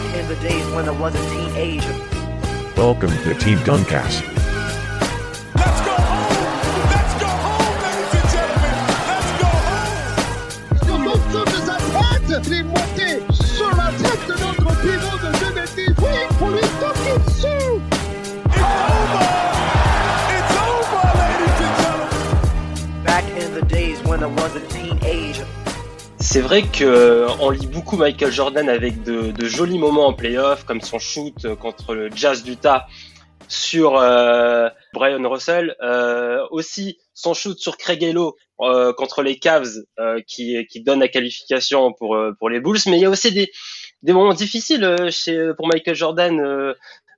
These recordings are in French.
Back in the days when I was a teenager. Welcome to Team Duncast. Let's go home! Let's go home, ladies and gentlemen! Let's go home! C'est vrai que euh, lit beaucoup Michael Jordan avec de, de jolis moments en playoff, comme son shoot euh, contre le Jazz d'Utah sur euh, Brian Russell, euh, aussi son shoot sur Craig Hello euh, contre les Cavs euh, qui, qui donne la qualification pour, pour les Bulls, mais il y a aussi des, des moments difficiles chez, pour Michael Jordan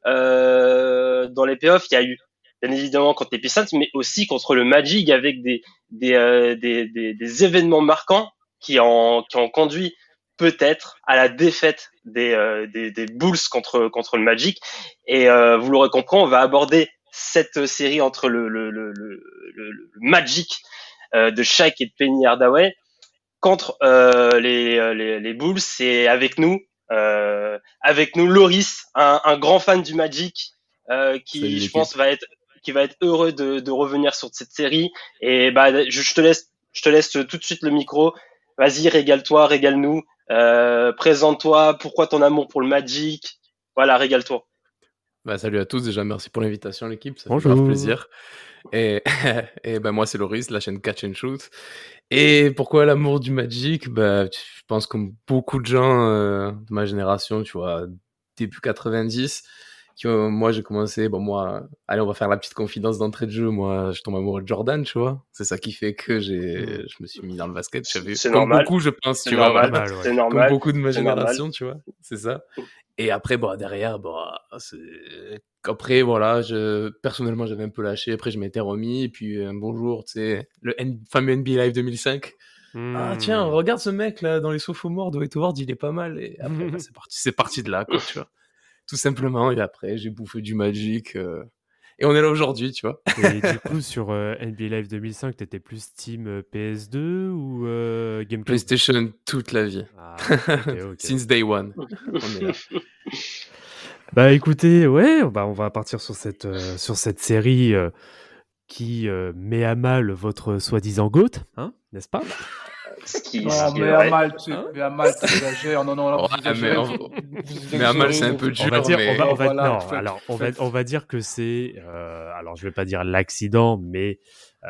dans les playoffs. Il y a eu bien évidemment contre les Pistons, mais aussi contre le Magic avec des, des, des, des, des événements marquants qui ont, qui ont conduit peut-être à la défaite des, euh, des, des Bulls contre, contre le Magic. Et euh, vous l'aurez compris, on va aborder cette série entre le, le, le, le, Magic euh, de Shaq et de Penny Hardaway contre euh, les, les, les Bulls. Et avec nous, euh, avec nous, Loris, un, un grand fan du Magic, euh, qui Salut, je pense va être qui va être heureux de, de revenir sur cette série. Et bah, je, je te laisse, je te laisse tout de suite le micro. Vas-y, régale-toi, régale-nous. Euh, Présente-toi. Pourquoi ton amour pour le Magic? Voilà, régale-toi. Bah, salut à tous, déjà merci pour l'invitation l'équipe, ça fait Bonjour. grave plaisir. Et, et ben moi c'est Loris, la chaîne Catch and Shoot. Et pourquoi l'amour du Magic? Bah, Je pense comme beaucoup de gens euh, de ma génération, tu vois, début 90, qui, moi j'ai commencé, bon moi, allez on va faire la petite confidence d'entrée de jeu, moi je tombe amoureux de Jordan, tu vois. C'est ça qui fait que j'ai, je me suis mis dans le basket, j'avais C'est comme normal. beaucoup je pense, C'est tu vois. normal. ouais. C'est comme normal. beaucoup de ma génération, tu vois, c'est ça. Et après, bon, derrière, bon. Après, voilà, je... personnellement, j'avais un peu lâché. Après, je m'étais remis. Et puis, un bon jour, tu sais, le N- fameux NBA Live 2005. Ah, tiens, regarde ce mec, là, dans les sophomores de Ward, il est pas mal. Et après, bah, c'est parti, c'est parti de là, quoi, tu vois. Tout simplement. Et après, j'ai bouffé du Magic. euh, Et on est là aujourd'hui, tu vois. Et du coup, sur euh, NBA Live 2005, t'étais plus team euh, PS2 ou euh, GameCube? PlayStation toute la vie. Ah. Since day one. On est là. Bah écoutez, ouais, bah, on va partir sur cette, euh, sur cette série qui met à mal votre soi-disant GOAT, hein, n'est-ce pas? Ce qui, Non, ce qui est mais vrai. à mal, tu Hein mais à mal, tu exagères. Non, non, là, Ouais, vous mais Vous mais à mal, c'est un peu dur. on va dire, mais- on va, on va- Voilà, non, faites- alors on va, on va dire que c'est, euh, alors je vais pas dire l'accident, mais euh,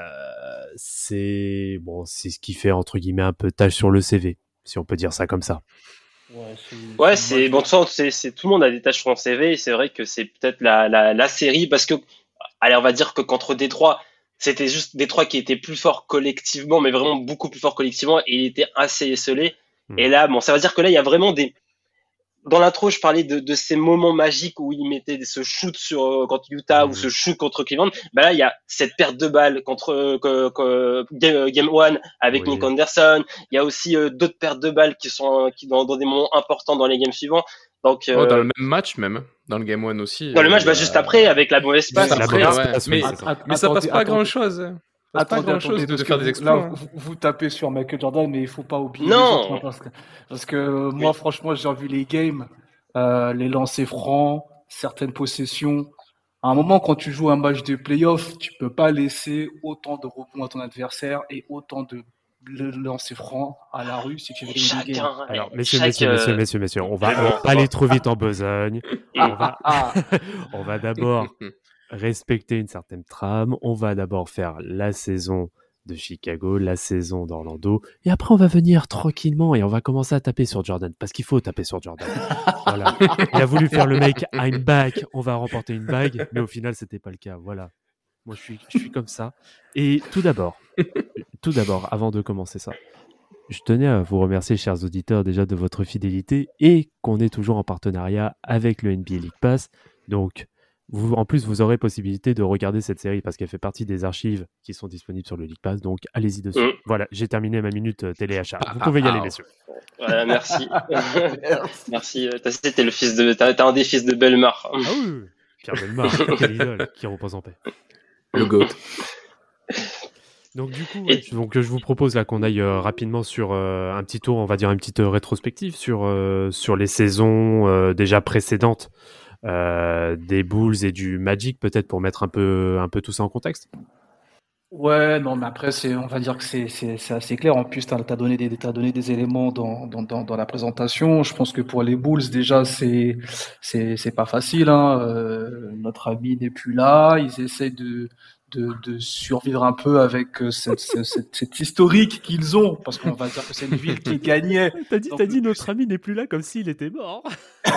c'est bon, c'est ce qui fait entre guillemets un peu tâche sur le CV, si on peut dire ça comme ça. Ouais, c'est- Ouais, c'est bon. De toute façon, c'est, c'est tout le monde a des tâches sur son CV. Et c'est vrai que c'est peut-être la, la, la série parce que, allez, on va dire que contre Détroit, c'était juste Détroit qui était plus fort collectivement, mais vraiment beaucoup plus fort collectivement, et il était assez esselé. Hmm. Et là, bon, ça veut dire que là, il y a vraiment des. Dans l'intro, je parlais de, de ces moments magiques où il mettait ce shoot sur euh, contre Utah ou Mhm. ce shoot contre Cleveland. Bah là, il y a cette perte de balle contre euh, que, que- game, one avec Oui. Nick Anderson. Il y a aussi euh, d'autres pertes de balles qui sont euh, qui dans, dans des moments importants dans les games suivants. Donc Oh, dans euh, le même match, même. Dans le Game 1 aussi. dans le euh, match, bah, y a- juste après avec la mauvaise passe. Après, ouais. Mais, mais ça passe pas chose. Ça passe pas Attendez, grand chose de faire des Là, hein. vous, vous tapez sur Michael Jordan, mais il faut pas oublier Non. les autres. hein, parce que, parce que euh, moi, franchement, j'ai vu les games, euh, les lancers francs, certaines possessions. À un moment, quand tu joues un match de playoff, tu peux pas laisser autant de rebonds à ton adversaire et autant de le lancers francs à la rue si tu veux gagner des games. Chacun. Alors, messieurs, chaque, messieurs, euh, messieurs, messieurs, messieurs, on va, on vraiment, va pas aller trop vite en besogne. On va, Ah, on va d'abord respecter une certaine trame. On va d'abord faire la saison de Chicago, la saison d'Orlando, et après on va venir tranquillement et on va commencer à taper sur Jordan parce qu'il faut taper sur Jordan. voilà. Il a voulu faire le mec I'm back, on va remporter une bague, mais au final c'était pas le cas. Voilà. Moi, je suis, je suis comme ça. Et tout d'abord, tout d'abord, avant de commencer ça, je tenais à vous remercier, chers auditeurs, déjà de votre fidélité et qu'on est toujours en partenariat avec le NBA League Pass. Donc, vous, en plus, vous aurez possibilité de regarder cette série parce qu'elle fait partie des archives qui sont disponibles sur le League Pass. Donc, allez-y dessus. Mm. Voilà, j'ai terminé ma minute euh, téléachat. Vous pouvez y ah, aller, ah. messieurs. Voilà, merci. merci. euh, T'as c'était le fils de, t'as t'as un des fils de Belmar. Ah oui. Pierre Belmar, quel idole, qui repose en paix. Le GOAT. Donc du coup, ouais, donc, je vous propose là qu'on aille euh, rapidement sur euh, un petit tour, on va dire une petite euh, rétrospective sur, euh, sur les saisons euh, déjà précédentes euh, des Bulls et du Magic, peut-être pour mettre un peu, un peu tout ça en contexte. Ouais, non, mais après, c'est, on va dire que c'est, c'est, c'est assez clair. En plus, tu as, donné des, t'as donné des éléments dans, dans, dans, dans la présentation. Je pense que pour les Bulls, déjà, c'est, c'est, c'est pas facile. Hein. Euh, notre ami n'est plus là. Ils essaient de, de, de survivre un peu avec euh, cette, cette, cette, cette historique qu'ils ont, parce qu'on va dire que c'est une ville qui gagnait. T'as dit, t'as dit notre ami n'est plus là comme s'il était mort.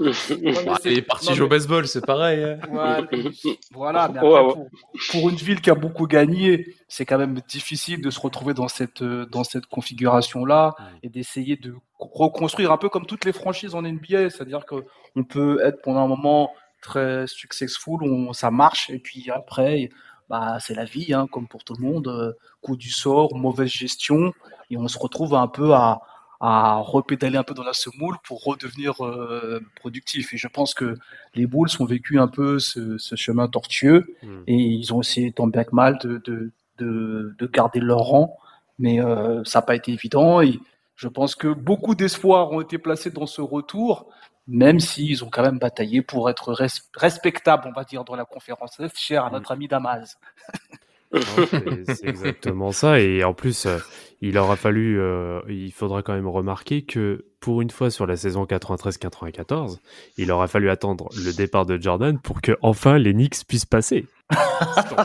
Il est parti jouer au mais- baseball, c'est pareil. hein. Voilà, voilà, mais Ouais, après, ouais. pour, pour une ville qui a beaucoup gagné, c'est quand même difficile de se retrouver dans cette, euh, dans cette configuration-là Mm. et d'essayer de reconstruire un peu comme toutes les franchises en NBA. C'est-à-dire qu'on peut être pendant un moment très successful, on, ça marche, et puis après, bah, c'est la vie, hein, comme pour tout le monde. euh, Coup du sort, mauvaise gestion, et on se retrouve un peu à, à repédaler un peu dans la semoule pour redevenir euh, productif. Et je pense que les Bulls ont vécu un peu ce, ce chemin tortueux Mm. et ils ont essayé tant bien que mal de, de, de, de garder leur rang, mais euh, ça n'a pas été évident. Et je pense que beaucoup d'espoirs ont été placés dans ce retour, même s'ils ont quand même bataillé pour être res- respectables, on va dire, dans la conférence cher à notre ami Damas. C'est exactement ça. Et en plus, euh, il aura fallu, euh, il faudra quand même remarquer que pour une fois sur la saison 93-94, il aura fallu attendre le départ de Jordan pour que enfin les Knicks puissent passer.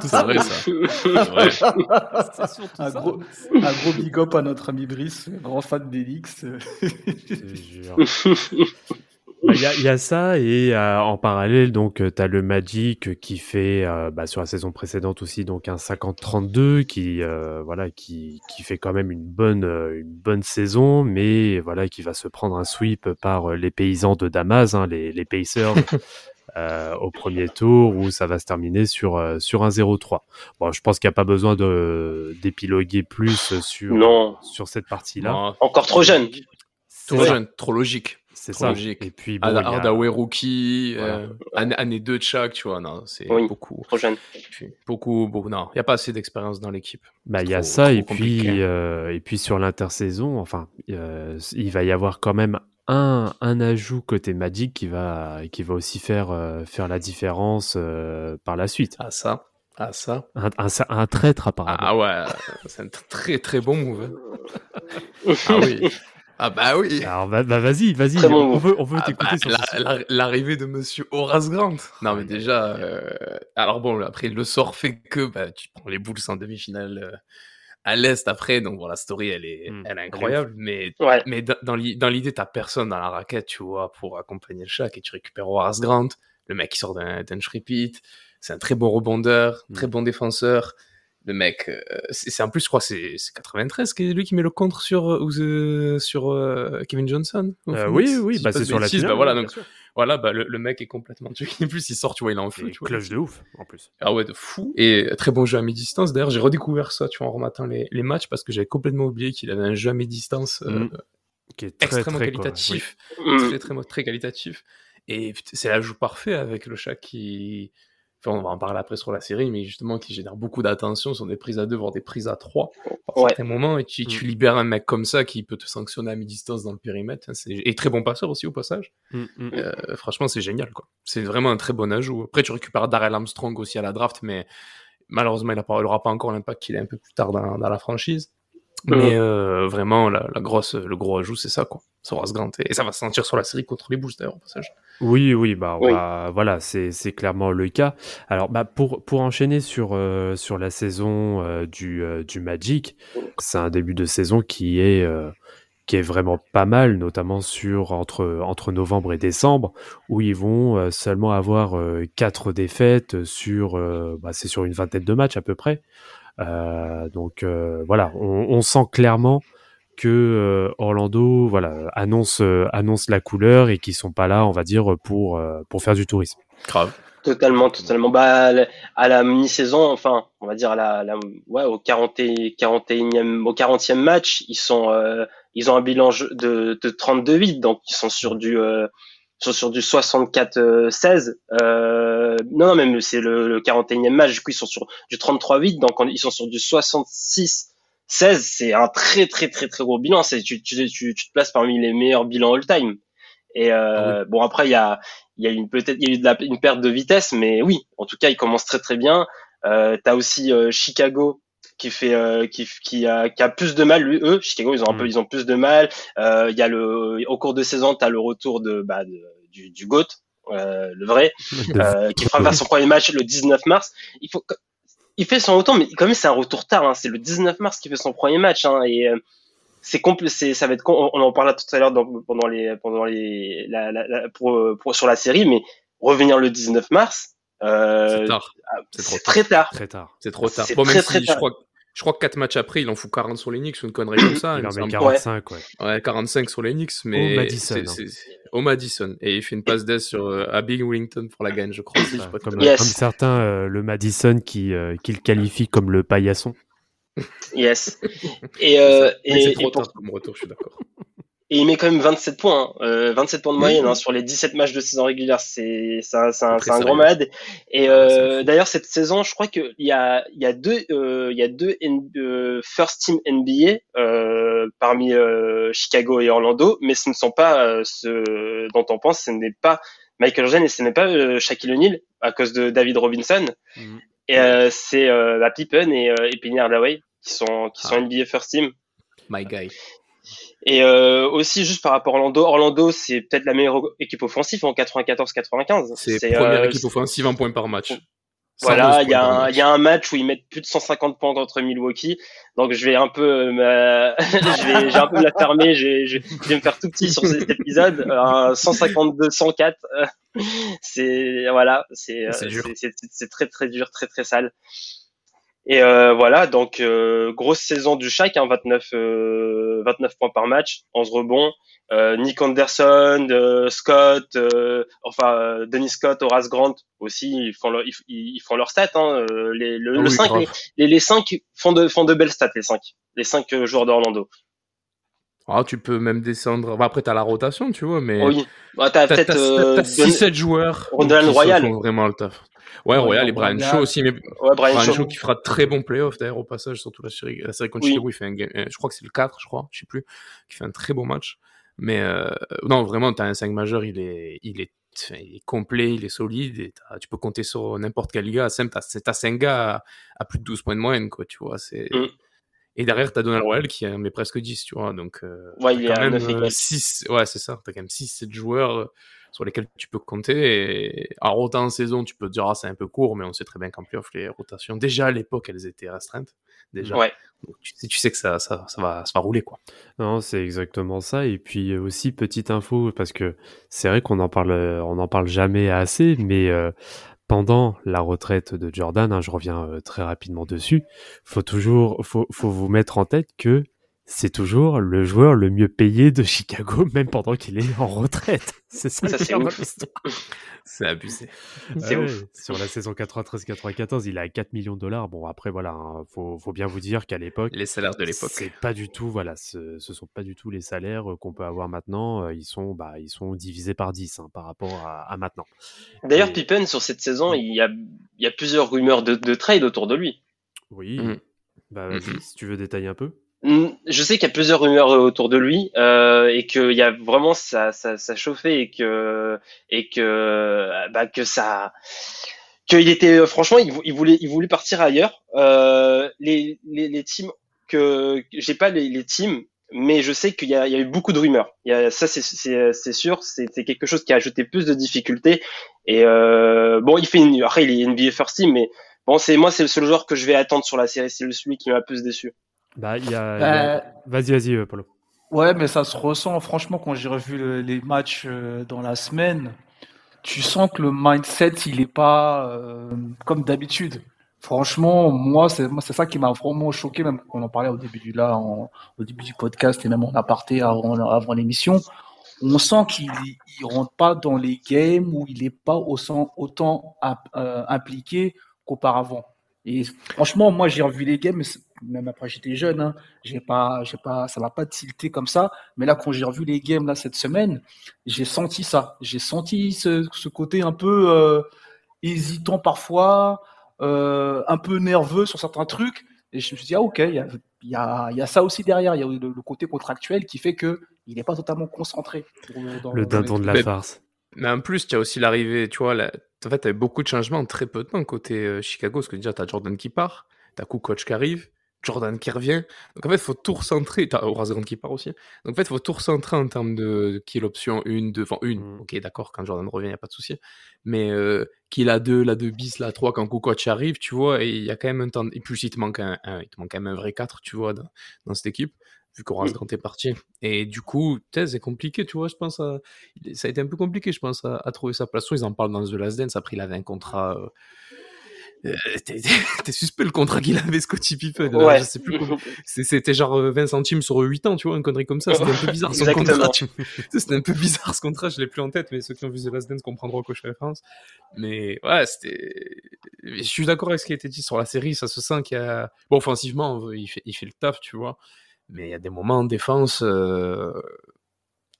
C'est vrai, ça. Surtout Un ça. gros, un gros big up à notre ami Brice, grand fan d'Elix. Je te jure. Bah, Il y, a- il y a ça et euh, en parallèle donc tu as le Magic qui fait euh, bah, sur la saison précédente aussi donc un 50-32 qui euh, voilà qui, qui fait quand même une bonne euh, une bonne saison mais voilà qui va se prendre un sweep par euh, les paysans de Damas hein, les, les Pacers euh, au premier tour où ça va se terminer sur euh, sur un 0-3. Bon je pense qu'il n'y a pas besoin de d'épiloguer plus sur Non. sur cette partie là. Non, Encore trop jeune. trop jeune, trop logique. C'est ça. logique. Et puis bon, a- Hardaway rookie, Voilà. euh, année, année 2 de chaque, tu vois, non, c'est Oui. beaucoup. Trop jeune. Puis, beaucoup, beaucoup, non, il n'y a pas assez d'expérience dans l'équipe. Bah, il y a ça, et compliqué. puis, euh, et puis sur l'intersaison, enfin, euh, il va y avoir quand même un, un ajout côté Magic qui va, qui va aussi faire, euh, faire la différence euh, par la suite. Ah, ça, ah, ça. Un, un, un traître apparemment. Ah ouais, c'est un tr- très très bon move. hein. Ah oui. Ah bah oui. Alors va- bah, vas-y, vas-y, bon on veut, on veut Ah t'écouter bah, sur L'arrivée de Monsieur Horace Grant. Non mais déjà, euh, alors bon, après le sort fait que bah, tu prends les Bulls en demi-finale euh, à l'est après, donc bon la story elle est, Mm. elle est incroyable, mais Ouais. mais dans, dans l'i- dans l'idée t'as personne dans la raquette, tu vois, pour accompagner le Shaq et tu récupères Horace Grant, le mec qui sort d'un d'un repeat, c'est un très bon rebondeur, Mm. très bon défenseur. Le mec, euh, c'est c'est- en plus, je crois, c'est c'est 93 qui est lui qui met le contre sur, euh, ou, euh, sur euh, Kevin Johnson. Euh, oui, oui, si bah, c'est sur la finale. Bah, voilà, donc voilà, bah, le, le mec est complètement tué. En plus, il sort, tu vois, il est en feu. Clutch de ouf, en plus. Ah ouais, de fou. Et très bon jeu à mi-distance. D'ailleurs, j'ai redécouvert ça, tu vois, en rematant les, les matchs parce que j'avais complètement oublié qu'il avait un jeu à mi-distance euh, Mm. Qui est très, extrêmement très, quoi, qualitatif. Mm. Très, très, très qualitatif. Et c'est l'ajout parfait avec le chat qui. Enfin, on va en parler après sur la série, mais justement qui génère beaucoup d'attention sur des prises à deux, voire des prises à trois Ouais. certains moments. Et tu, tu libères un mec comme ça qui peut te sanctionner à mi-distance dans le périmètre. hein, c'est- Et très bon passeur aussi au passage. Mm, mm. Euh, franchement, c'est génial, quoi. C'est vraiment un très bon ajout. Après, tu récupères Darrell Armstrong aussi à la draft, mais malheureusement, il n'aura pas encore l'impact qu'il a un peu plus tard dans, dans la franchise. Mais euh, vraiment, la, la grosse, le gros ajout, c'est ça, quoi. Ça va se Grant. Et ça va se sentir sur la série contre les Bulls, d'ailleurs, au passage. Oui, oui, bah on Oui. va- voilà, c'est c'est clairement le cas. Alors, bah pour pour enchaîner sur euh, sur la saison euh, du euh, du Magic, c'est un début de saison qui est euh, qui est vraiment pas mal, notamment sur entre, entre novembre et décembre, où ils vont euh, seulement avoir euh, quatre défaites sur, euh, bah, c'est sur une vingtaine de matchs à peu près. Euh, donc euh, voilà, on, on sent clairement que euh, Orlando voilà annonce euh, annonce la couleur et qu'ils sont pas là, on va dire pour euh, pour faire du tourisme. Grave. Totalement, totalement. Bah, à la- mi-saison, enfin, on va dire à la, la- ouais, au 40 et, 41e, au 40e match, ils sont, euh, ils ont un bilan de, de 32-8, donc ils sont sur du, euh, sont sur du 64-16. Euh, non, non, même c'est le, le 41e match, du coup ils sont sur du 33-8, donc on- ils sont sur du 66. 16, c'est un très très très très gros bilan. C'est tu, tu, tu, tu te places parmi les meilleurs bilans all-time. Et euh, bon après il y a il y a une peut-être il y a eu de la, une perte de vitesse, mais oui, en tout cas il commence très très bien. Euh, T'as aussi euh, Chicago qui fait euh, qui qui a qui a plus de mal lui eux Chicago ils ont un peu ils ont plus de mal. Euh, Il y a le au cours de saison t'as le retour de bah de, du du goat euh, le vrai euh, qui fera faire son premier match le 19 mars. Il faut il fait son retour, mais quand même c'est un retour tard. Hein. C'est le 19 mars qu'il fait son premier match hein, et euh, c'est c'est ça va être com- on en parlera tout à l'heure pendant les pendant les la, la, la- pour, pour sur la série, mais revenir le 19 mars. Euh, C'est tard. ah, C'est très tard. Très tard. C'est trop tard. C'est Bon, même très, si très je tard. crois, je crois que 4 matchs après, il en fout 40 sur les Knicks ou une connerie comme ça. Il en met semble. 45, ouais. Ouais, 45 sur les Knicks, mais. Madison, c'est- hein. Au Madison. Et il fait une passe d'aise sur, euh, à Big Wellington pour la gagne, je crois. si je Comme, conneries. Yes. comme certains, euh, le Madison qui, euh, qui le qualifie comme le paillasson. Yes. Et euh, et, c'est et pour- tard comme retour, je suis d'accord. Et il met quand même 27 points, hein. Euh, 27 points de moyenne hein, sur les 17 matchs de saison régulière. C'est un, c'est un, un grand malade. Et euh, d'ailleurs cette saison, je crois qu'il y a il y a deux euh, il y a deux N- euh, first team NBA parmi Chicago et Orlando, mais ce ne sont pas ceux dont on pense. Ce n'est pas Michael Jordan et ce n'est pas Shaquille O'Neal à cause de David Robinson. Mhm. Et c'est la Pippen et, et Penny Hardaway qui sont qui sont Ah. NBA first team. My guy. Et euh, aussi, juste par rapport à Orlando, Orlando, c'est peut-être la meilleure équipe offensive en 94-95. C'est première euh, équipe offensive en points par match. Voilà, 112 il y, a un- y a un match où ils mettent plus de 150 points contre Milwaukee. Donc je vais un peu, euh, me- je vais, j'ai un peu me la fermer. Je vais, je, je vais me faire tout petit sur cet épisode. Un 152-104. euh, c'est voilà, c'est, euh, C'est c'est, c'est- c'est très très dur, très très sale. Et euh, voilà, donc euh, grosse saison du Shaq, hein, 29, euh, 29 points par match, 11 rebonds. Euh, Nick Anderson, euh, Scott, euh, enfin euh, Denis Scott, Horace Grant aussi, ils font leur, ils, ils font leur stats. Hein, les, le, Ah le oui, 5, grave. les, les, les cinq font de, font de belles stats, les 5 Les 5 joueurs d'Orlando. Ah, tu peux même descendre. Bah, après, t'as la rotation, tu vois, mais. Oui, bah, t'as T'as peut-être euh, t'as Don- 6-7 joueurs. Qui Royal. font vraiment le taf. Ouais, Royal et. Brian Shaw aussi, mais ouais, Brian Brian Shaw. Shaw qui fera de très bon playoff d'ailleurs au passage, surtout la série, la série contre Oui. Chicago, il fait un game, euh, je crois que c'est le 4, je crois, je sais plus, qui fait un très beau match. Mais euh, non, vraiment, t'as un 5 majeur, il est, il est, il est complet, il est solide, et tu peux compter sur n'importe quel gars. Simple, t'as t'as 5 gars à, à plus de 12 points de moyenne, quoi, tu vois. c'est Mm. Et derrière, t'as Donald Royal qui en met presque 10, tu vois. Donc, euh, Ouais, il est quand même 9 et quelques. 6, ouais, c'est ça, t'as quand même 6-7 joueurs euh, sur lesquels tu peux compter. Et alors, autant en saison, tu peux te dire, ah, c'est un peu court, mais on sait très bien qu'en playoff, les rotations, déjà à l'époque, elles étaient restreintes. Déjà. Ouais. Donc, tu, sais- tu sais que ça, ça, ça, va, ça va rouler, quoi. Non, c'est exactement ça. Et puis aussi petite info parce que c'est vrai qu'on en parle, on en parle jamais assez, mais euh, pendant la retraite de Jordan, hein, je reviens euh, très rapidement dessus. Faut toujours, faut, faut vous mettre en tête que c'est toujours le joueur le mieux payé de Chicago, même pendant qu'il est en retraite. C'est ça, Ça, c'est. C'est abusé. C'est Ouais, ouf. Sur la saison 93-94, il a 4 millions de dollars. Bon, après, voilà, hein, faut, faut bien vous dire qu'à l'époque, Les salaires de l'époque. c'est pas du tout, voilà, ce, ce sont pas du tout les salaires euh, qu'on peut avoir maintenant. euh, Ils sont, bah, ils sont divisés par 10 hein, par rapport à, à maintenant. D'ailleurs, Et- Pippen, sur cette saison, il y a, il y a plusieurs rumeurs de, de trade autour de lui. Oui. Mhm. Bah, Mhm. si tu veux détailler un peu. Hmm, Je sais qu'il y a plusieurs rumeurs euh, autour de lui euh, et qu'il y a vraiment ça, ça, ça chauffait et que et que euh, bah, que ça qu'il était euh, franchement il, vou- il voulait il voulait partir ailleurs. Euh, les, les les teams que j'ai pas les, les teams mais je sais qu'il y y a eu beaucoup de rumeurs. Il y a, ça c'est c'est sûr c'est quelque chose qui a ajouté plus de difficultés et euh, bon il fait une, après il est NBA first team mais bon c'est moi c'est le seul joueur que je vais attendre sur la série c'est celui qui m'a plus déçu. Bah, il y a. Euh, Vas-y, vas-y, euh, Polo. Ouais, mais ça se ressent. Franchement, quand j'ai revu le- les matchs euh, dans la semaine, tu sens que le mindset, il est pas euh, comme d'habitude. Franchement, moi, c'est ça qui m'a vraiment choqué, même quand on en parlait au début du là, en- au début du podcast et même en aparté avant, avant l'émission. On sent qu'il il rentre pas dans les games où il est pas autant, autant impliqué qu'auparavant. Et franchement, moi, j'ai revu les games, même après j'étais jeune, hein, j'ai pas, j'ai pas, ça m'a pas tilté comme ça. Mais là, quand j'ai revu les games là cette semaine, j'ai senti ça. J'ai senti ce, ce côté un peu euh, hésitant parfois, euh, un peu nerveux sur certains trucs. Et je me suis dit, ah ok, il y a, il y, a, il y a ça aussi derrière. Il y a le, le côté contractuel qui fait que il n'est pas totalement concentré. dans- dans- Le dindon de la farce. Mais en plus, tu as aussi l'arrivée, tu vois, en fait, tu as beaucoup de changements en très peu de temps côté euh, Chicago, parce que déjà, tu as Jordan qui part, tu as coach qui arrive, Jordan qui revient. Donc en fait, il faut tout recentrer. Tu as Horace Grant qui part aussi. Donc en fait, il faut tout recentrer en termes de, qui est l'option 1, 2, enfin 1. Mm. Ok, d'accord, quand Jordan revient, il n'y a pas de souci. Mais euh, qui est la 2, la 2 bis, la 3 quand coach arrive, tu vois, et il y a quand même un temps. Et puis il te manque un, un- il te manque quand même un vrai 4, tu vois, dans, dans cette équipe, vu qu'Horace Grant est parti. Et du coup, c'est compliqué, tu vois, je pense. À... Ça a été un peu compliqué, je pense, à, à trouver sa place. Ils en parlent dans The Last Dance. Après, il avait un contrat. euh, T'es t'es suspect le contrat qu'il avait, Scottie Pippen. là, Ouais. Je sais plus C'était genre euh, 20 centimes sur 8 ans, tu vois, une connerie comme ça. C'était un peu bizarre son Exactement. contrat. tu C'était un peu bizarre ce contrat, je l'ai plus en tête, mais ceux qui ont vu The Last Dance comprendront quoi je fais référence. Mais ouais, c'était. Je suis d'accord avec ce qui a été dit sur la série, ça se sent qu'il y a. Bon, offensivement, il fait, il fait le taf, tu vois. Mais il y a des moments en défense. euh,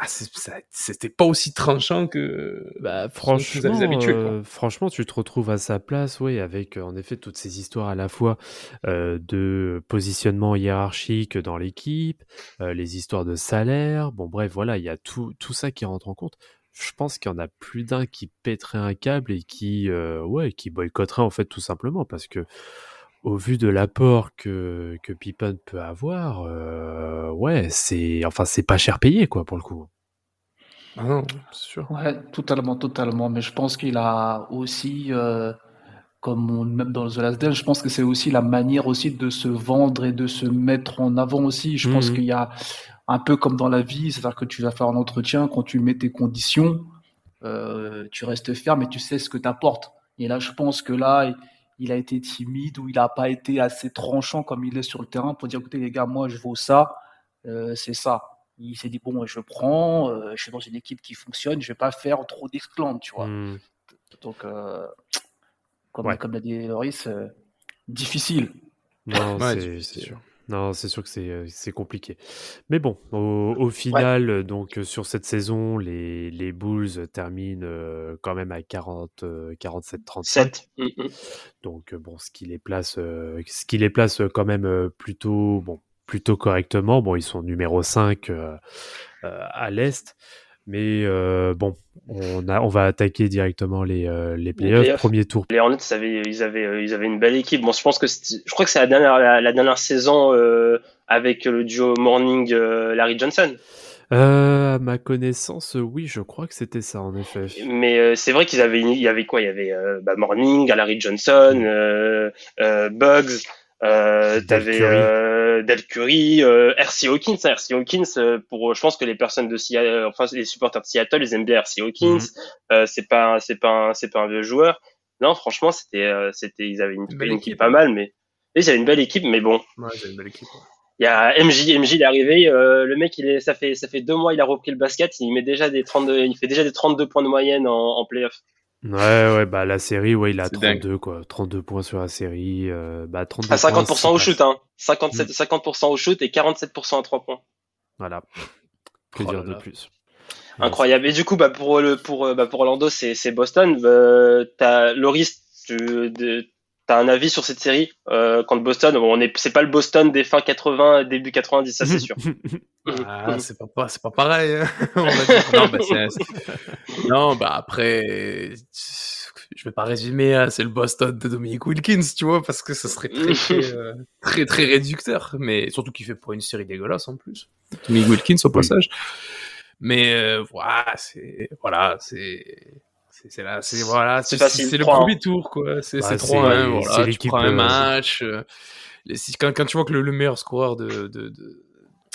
Ah, c'était pas aussi tranchant que. Bah, franchement, quoi. euh, franchement, tu te retrouves à sa place, oui, avec euh, en effet toutes ces histoires à la fois euh, de positionnement hiérarchique dans l'équipe, euh, les histoires de salaire. Bon, bref, voilà, il y a tout, tout ça qui rentre en compte. Je pense qu'il y en a plus d'un qui pèterait un câble et qui, ouais, qui boycotterait en fait tout simplement parce que au vu de l'apport que que Pippen peut avoir, euh, ouais, c'est, enfin, c'est pas cher payé quoi pour le coup. Ah non, c'est sûr. Ouais, totalement, totalement. Mais je pense qu'il a aussi, euh, comme on, même dans The Last Dance, je pense que c'est aussi la manière aussi de se vendre et de se mettre en avant aussi. Je pense Mhm. qu'il y a un peu comme dans la vie, c'est-à-dire que tu vas faire un entretien, quand tu mets tes conditions, euh, tu restes ferme et tu sais ce que tu apportes. Et là, je pense que là, il- a été timide ou il n'a pas été assez tranchant comme il est sur le terrain pour dire, écoutez les gars, moi je vaux ça, euh, c'est ça. Il s'est dit, bon, je prends, euh, je suis dans une équipe qui fonctionne, je vais pas faire trop d'exclande, tu vois. Hmm. Donc, euh, comme, Ouais. comme l'a dit Loris, euh, difficile. Non, Ouais, c'est difficile. c'est sûr. Non, c'est sûr que c'est c'est compliqué. Mais bon, au, au final, donc sur cette saison, les, les Bulls terminent euh, quand même à 40, euh, 47-35. 7. Mm, mm. Donc bon, ce qui les place, euh, ce qui les place quand même plutôt, bon, plutôt correctement. Bon, ils sont numéro 5 euh, euh, à l'est. Mais euh, bon, on, a, on va attaquer directement les, euh, les playoffs. playoffs. Premier tour. Les Hornets, ils avaient, ils avaient, euh, ils avaient une belle équipe. Bon, je pense que je crois que c'est la dernière, la, la dernière saison euh, avec le duo Morning Larry Johnson. À ma connaissance, oui, je crois que c'était ça en effet. Mais c'est vrai qu'ils avaient, il y avait quoi? Il y avait bah, Morning, Larry Johnson, euh, Bugs. Euh, t'avais euh, Del Curry, euh, RC Hawkins. hein, RC Hawkins, euh, pour, je pense que les personnes de Seattle, enfin les supporters de Seattle, ils aiment bien RC Hawkins. Mhm. Euh, c'est pas, c'est pas, un- c'est pas un vieux joueur. Non, franchement, c'était, euh, c'était, ils avaient une, Une belle une équipe, équipe pas mal, mais ils avaient une belle équipe, mais bon, Ouais, j'ai une belle équipe. il y a MJ, MJ il est arrivé, euh, le mec il est, ça fait, ça fait deux mois il a repris le basket, il met déjà des 32, il fait déjà des 32 points de moyenne en, en playoff. Ouais, ouais, bah la série, ouais, il a C'est 32, quoi. 32 points sur la série. euh, bah, 32 À 50% points, au shoot, hein. 57, Mm. 50% au shoot et 47% à 3 points. Voilà. Que Oh dire de plus? Incroyable. Et du coup, bah, pour le, pour, euh, bah, pour Orlando, c'est, c'est Boston. Euh, t'as, Loris, tu, de, t'as un avis sur cette série, euh, contre Boston? Bon, on est, c'est pas le Boston des fins 80, début 90, ça c'est sûr. Ah, c'est pas, pas- c'est pas pareil. hein, on va dire. non, bah, non, bah après, je vais pas résumer, hein, c'est le Boston de Dominic Wilkins, tu vois, parce que ce serait très, très, euh, très, très réducteur. Mais surtout qu'il fait pour une série dégueulasse en plus. Dominic Wilkins au passage. Mais euh, voilà, c'est voilà, c'est c'est là, c'est voilà, C'est le 3-1. premier tour quoi. C'est Bah, c'est c'est- 3-1, c'est voilà, tu prends un euh, match. euh, les- si- quand, quand tu vois que le, le meilleur scoreur de, de, de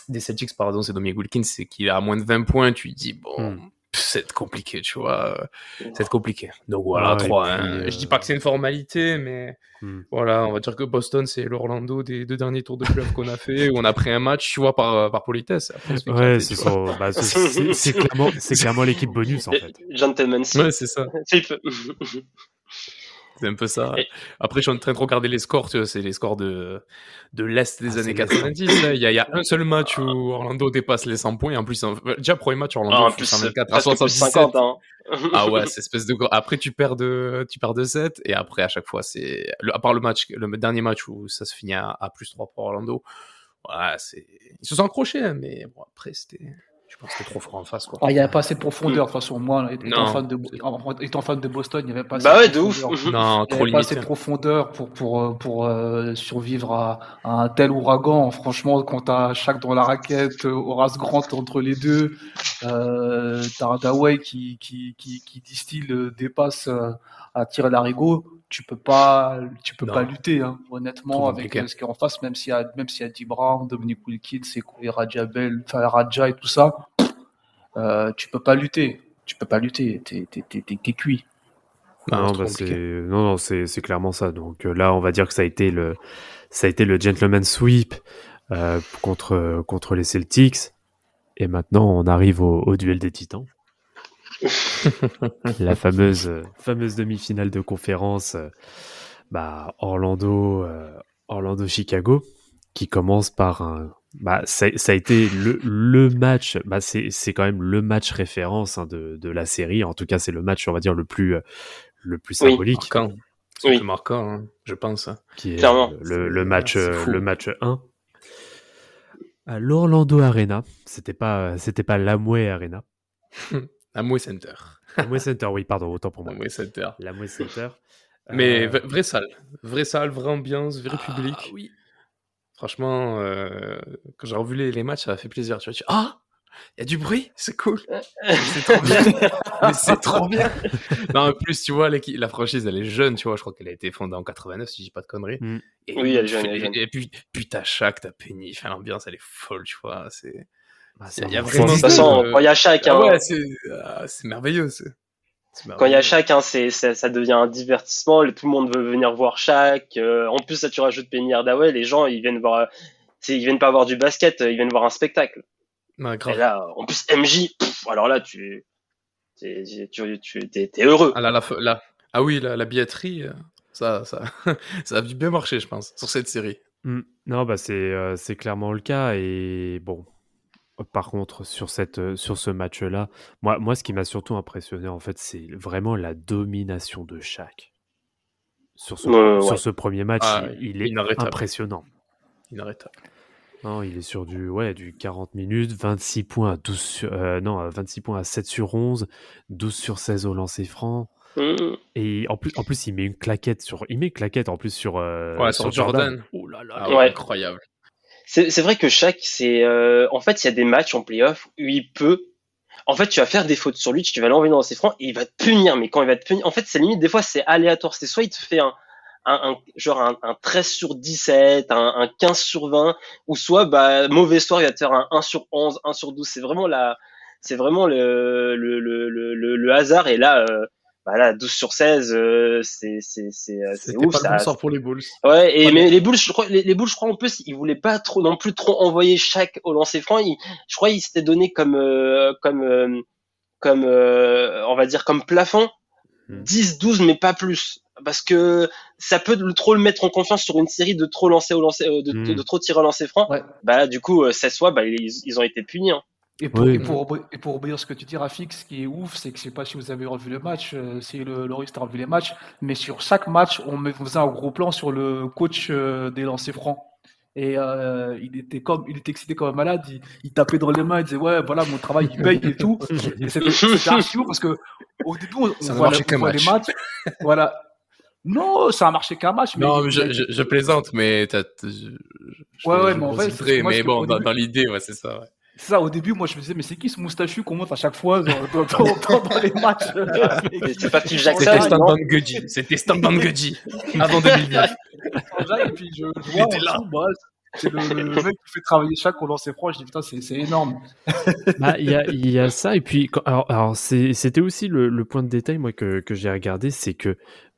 des Celtics, pardon, c'est Dominique Wilkins, c'est qu'il a à moins de 20 points, tu lui dis, bon, Hmm. C'est compliqué, tu vois. euh, C'est compliqué. Donc voilà, Ouais, et 3 puis, euh, Je dis pas que c'est une formalité, mais Hmm. voilà, on va dire que Boston, c'est l'Orlando des deux derniers tours de club qu'on a fait, où on a pris un match, tu vois, par, par politesse. Après, Ouais, c'est bah, c'est- c'est c'est clairement, c'est clairement l'équipe bonus en fait. Gentleman's. Ouais, c'est ça. C'est un peu ça. Après, je suis en train de regarder les scores, tu vois, c'est les scores de, de l'Est des Ah, années c'est l'Est. 90. là. Il y, a, il y a un seul match où Orlando dépasse les 100 points. Et en plus, en- déjà, premier match, Orlando, Ah, en plus, 124 à presque plus 77. 50, hein. Ah ouais, c'est espèce de. Après, tu perds de, tu perds de 7. Et après, à chaque fois, c'est. À part le match, le dernier match où ça se finit à, à plus 3 pour Orlando. C'est. Ils se sont accrochés, hein, mais bon, après, c'était. Je pense que c'était trop fort en face, quoi. Ah, il n'y avait pas assez de profondeur, de toute façon. Moi, étant fan, de, étant fan de Boston, il n'y avait pas assez Bah ouais, de de ouf. profondeur. Non, Il n'y trop avait pas assez limité. de profondeur pour, pour, euh, pour euh, survivre à, à un tel ouragan. Franchement, quand tu as chaque dans la raquette, euh, Horace Grant entre les deux, euh, t'as qui, qui, qui, qui distille des passes euh, à tirer l'arigot, tu peux pas, tu peux Non. pas lutter, hein, honnêtement, avec euh, ce qui est en face, même s'il y a, même s'il y a Dee Brown, Dominic Wilkins et, Raja Bell, enfin Raja et tout ça, euh, tu peux pas lutter. Tu peux pas lutter. T'es, t'es, t'es, t'es- t'es cuit. Non, bah, non, non, c'est c'est clairement ça. Donc euh, là, on va dire que ça a été le ça a été le gentleman sweep euh, contre contre les Celtics. Et maintenant, on arrive au, au duel des Titans, la fameuse euh, fameuse demi-finale de conférence. euh, bah, Orlando euh, Orlando Chicago qui commence par un bah, ça, ça a été le, le match, bah, c'est c'est quand même le match référence hein, de, de la série. En tout cas, c'est le match, on va dire, le plus, le plus Oui. symbolique, Marquant. C'est Oui. le plus marquant, hein, je pense. qui est Clairement. le, le match, euh, le match 1. À l'Orlando Arena, c'était pas, c'était pas l'Amway Arena. Amway Center. L'Amway Center, oui, pardon, autant pour moi. Amway Center. L'Amway Center. Mais Euh, vraie salle. Vraie salle, vraie ambiance, vrai public. ah, oui. Franchement, euh, quand j'ai revu les, les matchs, ça m'a fait plaisir. Tu vois, tu ah, il y a du bruit, c'est cool. c'est trop bien. Mais c'est trop bien. non, en plus, tu vois, la franchise, elle est jeune, tu vois. Je crois qu'elle a été fondée en 89, si je dis pas de conneries. Mm. Et, Oui, elle est jeune, et- puis, t'as Shaq, t'as Penny. Enfin, l'ambiance, elle est folle, tu vois. C'est. Bah, Il y a- vraiment De toute façon, euh, quand il y a chaque, Ah hein, ouais, c'est ah, c'est merveilleux. quand il y a chaque, hein, c'est, ça, ça devient un divertissement. Tout le monde veut venir voir chaque. Euh, en plus, ça, tu rajoutes Penny Hardaway. Les gens, ils viennent voir. Ils viennent pas voir du basket, ils viennent voir un spectacle. Ouais, Et là, en plus, MJ, pff, alors là, tu, t'es, tu, tu, heureux. Ah, là, la, la- ah oui, la, la billetterie, euh, ça, ça, ça a dû bien marcher, je pense, sur cette série. Mm. Non, bah c'est euh, c'est clairement le cas et bon. Par contre, sur cette euh, sur ce match-là, moi moi ce qui m'a surtout impressionné en fait, c'est vraiment la domination de Shaq. Sur ce, Ouais, sur ouais. ce premier match, Ah, il, il est inarrêtable. impressionnant. Inarrêtable. Non, il est sur du ouais, du 40 minutes, 26 points à 12 sur, euh, non, à 26 points à 7 sur 11, 12 sur 16 au lancer franc Mmh. et en plus en plus il met une claquette sur il met une claquette en plus sur euh, Ouais, sur Jordan. Oh là là. Ah, Ouais. Incroyable. C'est, vrai que chaque, c'est, euh, en fait, il y a des matchs en playoff où il peut, en fait, tu vas faire des fautes sur lui, tu vas l'envoyer dans ses francs et il va te punir. Mais quand il va te punir, en fait, c'est limite, des fois, c'est aléatoire. C'est soit il te fait un, un, un- genre un, un 13 sur 17, un, un 15 sur 20, ou soit, bah, mauvais soir, il va te faire un 1 sur 11, 1 sur 12. C'est vraiment la, c'est vraiment le, le, le, le- le hasard. Et là, euh, bah là, 12 sur 16, euh, c'est, c'est, c'est, euh, c'est C'était ouf. pas ça, bon sort pour les Bulls. Ouais, et Ouais, mais les Bulls, je crois, les, les Bulls, je crois en plus, ils voulaient pas trop non plus trop envoyer chaque au lancer franc. Ils, je crois, ils s'étaient donné comme euh, comme euh, comme euh, on va dire comme plafond Hmm. 10 12 mais pas plus parce que ça peut le- trop le mettre en confiance sur une série de trop lancer au lancer euh, de, de, Hmm. de trop tirer au lancer franc. Ouais. Bah du coup, euh, 16 fois, bah ils, ils ont été punis. Hein. Et pour, Oui. et, pour, et ce que tu dis, Rafik, ce qui est ouf, c'est que je sais pas si vous avez revu le match, euh, si le Loris a revu les matchs, mais sur chaque match, on me- faisait un gros plan sur le coach euh, des lancers francs. Et euh, il était comme, il était excité comme un malade. Il, il tapait dans les mains, il disait ouais, voilà, mon travail, il paye et tout. Et c'était archi parce que au début, on, Ça on ne voit, marchait les- qu'un on voit les match. matchs, voilà. Non, ça a marché qu'un match. Mais Non, mais je, je, je plaisante, mais t'as, je, Ouais, ouais, mais en trait, moi, mais bon, dans, début- dans l'idée, ouais, c'est ça. Ouais. C'est ça, au début, moi, je me disais, mais c'est qui ce moustachu qu'on montre à chaque fois dans, dans, dans- dans les matchs? C'est- pas Phil Jackson. C'était non Stan Van Gundy. C'était Stan Van Gundy. Avant 2009. Et puis je, vois là. bah, C'est le, le mec qui fait travailler chaque au lancer franc. Je dis putain, c'est c'est énorme. Bah, il y a, il y a ça, et puis, quand- alors, alors c'est- c'était aussi le, le point de détail, moi, que, que j'ai regardé, c'est que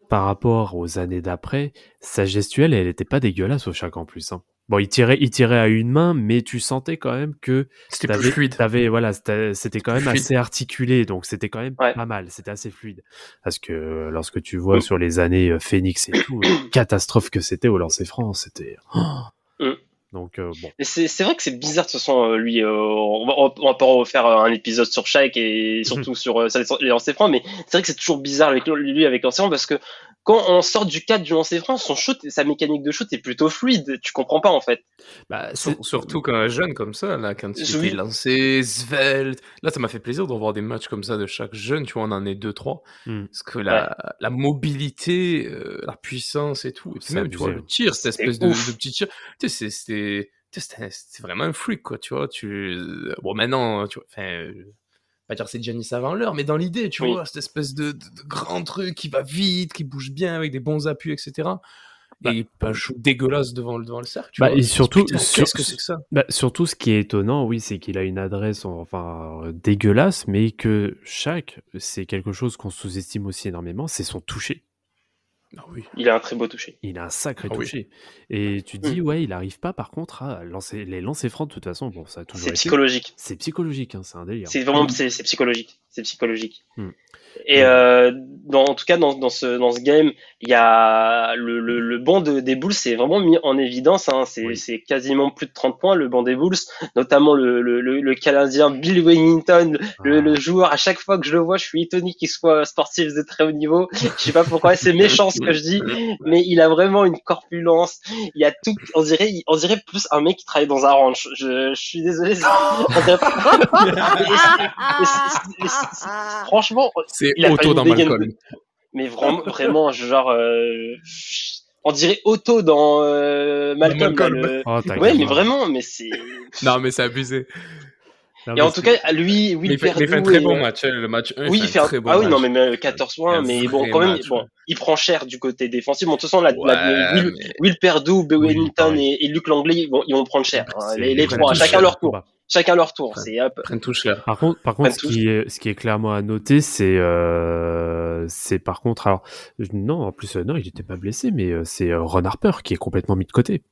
par rapport aux années d'après, sa gestuelle, elle était pas dégueulasse au chaque en plus. hein. Bon, il tirait, il tirait à une main, mais tu sentais quand même que C'était plus fluide. t'avais- voilà, c'était quand même Fluide. assez articulé, donc c'était quand même Ouais. pas mal, c'était assez fluide. Parce que euh, lorsque tu vois Mm. sur les années euh, Phoenix et tout, la catastrophe que c'était au lancer franc, c'était. Mm. Donc euh, bon. C'est vrai que c'est bizarre de toute façon, euh, lui. euh, on, va, on va pas refaire euh, un épisode sur Shaq et surtout sur euh, les lancers francs, mais c'est vrai que c'est toujours bizarre avec lui avec lancer franc parce que quand on sort du cadre du lancer franc, son shoot, sa mécanique de shoot est plutôt fluide. Tu comprends pas en fait. Bah, Sur- c'est- surtout quand un jeune comme ça, là, quand il Oui. était lancé, svelte. Là, ça m'a fait plaisir de voir des matchs comme ça de chaque jeune. Tu vois, on en est deux, trois. Mm. Parce que la, la mobilité, euh, la puissance et tout. Et puis C'est même, tu vois, le tir, cette C'est espèce de, petit tir. Tu sais, c'est- c'était, c'était vraiment un freak, quoi. Tu vois, tu, bon, maintenant, tu vois, enfin, euh, pas dire c'est Giannis avant l'heure, mais dans l'idée, tu Oui. vois, cette espèce de, de, de grand truc qui va vite, qui bouge bien avec des bons appuis, etc. Et pas un shoot dégueulasse devant, le- devant le cercle. tu Bah, vois. et surtout- sur- qu'est-ce que c'est que ça? Bah, surtout, ce qui est étonnant, oui, c'est qu'il a une adresse enfin dégueulasse, mais que chaque, c'est quelque chose qu'on sous-estime aussi énormément, c'est son toucher. Ah oui. Il a un très beau toucher. Il a un sacré Ah oui. toucher. Et tu te dis, ouais, il arrive pas, par contre, à lancer les lancers francs. De toute façon, bon, ça a toujours C'est psychologique. C'est psychologique, hein, c'est un délire. C'est vraiment c'est c'est psychologique. C'est psychologique. Hmm. Et euh, dans, en tout cas dans, dans ce dans ce game, il y a le, le, le banc de, des Bulls c'est vraiment mis en évidence. Hein. C'est Oui. c'est quasiment plus de 30 points le banc des Bulls, notamment le le, le, le Canadien Bill Wennington, le, Ah. le joueur. À chaque fois que je le vois, je suis étonné qu'il soit sportif de très haut niveau. Je sais pas pourquoi, c'est méchant ce que je dis, mais il a vraiment une corpulence. Il y a tout. On dirait on dirait plus un mec qui travaille dans un ranch. Je, je suis désolé. c'est- on dirait pas- C'est- franchement, C'est pas auto une dans Malcolm. de- mais vraiment, vraiment, genre, euh, on dirait Otto dans euh, Malcolm. Malcolm. là, le- Oh, Ouais, mais vraiment, mais c'est. Non, mais c'est abusé. Non, Et en tout cas, lui, Will il fait, il fait un Perdue très et, bon euh, match. hein, Le match 1, Oui, il fait un très bon ah oui, match. non, mais même 14 points, mais bon, quand même, match, bon, ouais. il prend cher du côté défensif. Bon, de toute façon, la, Will, mais- Will Perdue, Bill Oui, Wellington pareil. et, et Luc Langley, ils vont, ils vont prendre cher. hein, les, les trois, chacun leur tour. Chacun leur tour. Ouais. C'est hop. Ils prennent tout cher. Par contre, par contre, Pas ce qui est, ce qui est clairement à noter, c'est, euh, c'est par contre, alors, non, en plus, euh, non, il était pas blessé, mais euh, c'est euh, Ron Harper qui est complètement mis de côté.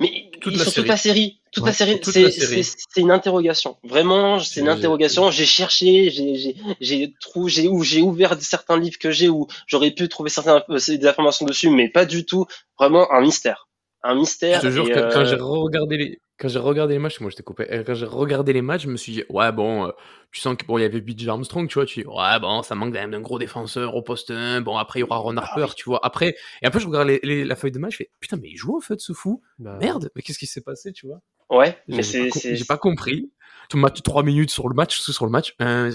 Mais Toute série. toute la série. Toute Ouais, la série, c'est une interrogation. Vraiment, c'est une interrogation. J'ai cherché, j'ai j'ai j'ai ouvert certains livres que j'ai où j'aurais pu trouver certaines des informations dessus, mais pas du tout. Vraiment un mystère, un Je mystère. te jure et, que euh, quand j'ai regardé les quand j'ai regardé les matchs, moi j'étais coupé. Et Quand j'ai regardé les matchs, je me suis dit ouais bon, euh, tu sens que bon il y avait BJ Armstrong, tu vois, tu dis ouais bon ça manque d'un d'un gros défenseur au poste 1. Bon après il y aura Ron Harper, tu vois. Après et après je regarde les, les- la feuille de match, je fais putain mais il joue en fait ce fou. Bah, Merde, mais qu'est-ce qui s'est passé, tu vois? Ouais, mais c'est j'ai pas compris. Tout match 3 minutes sur le match, sur le match. euh,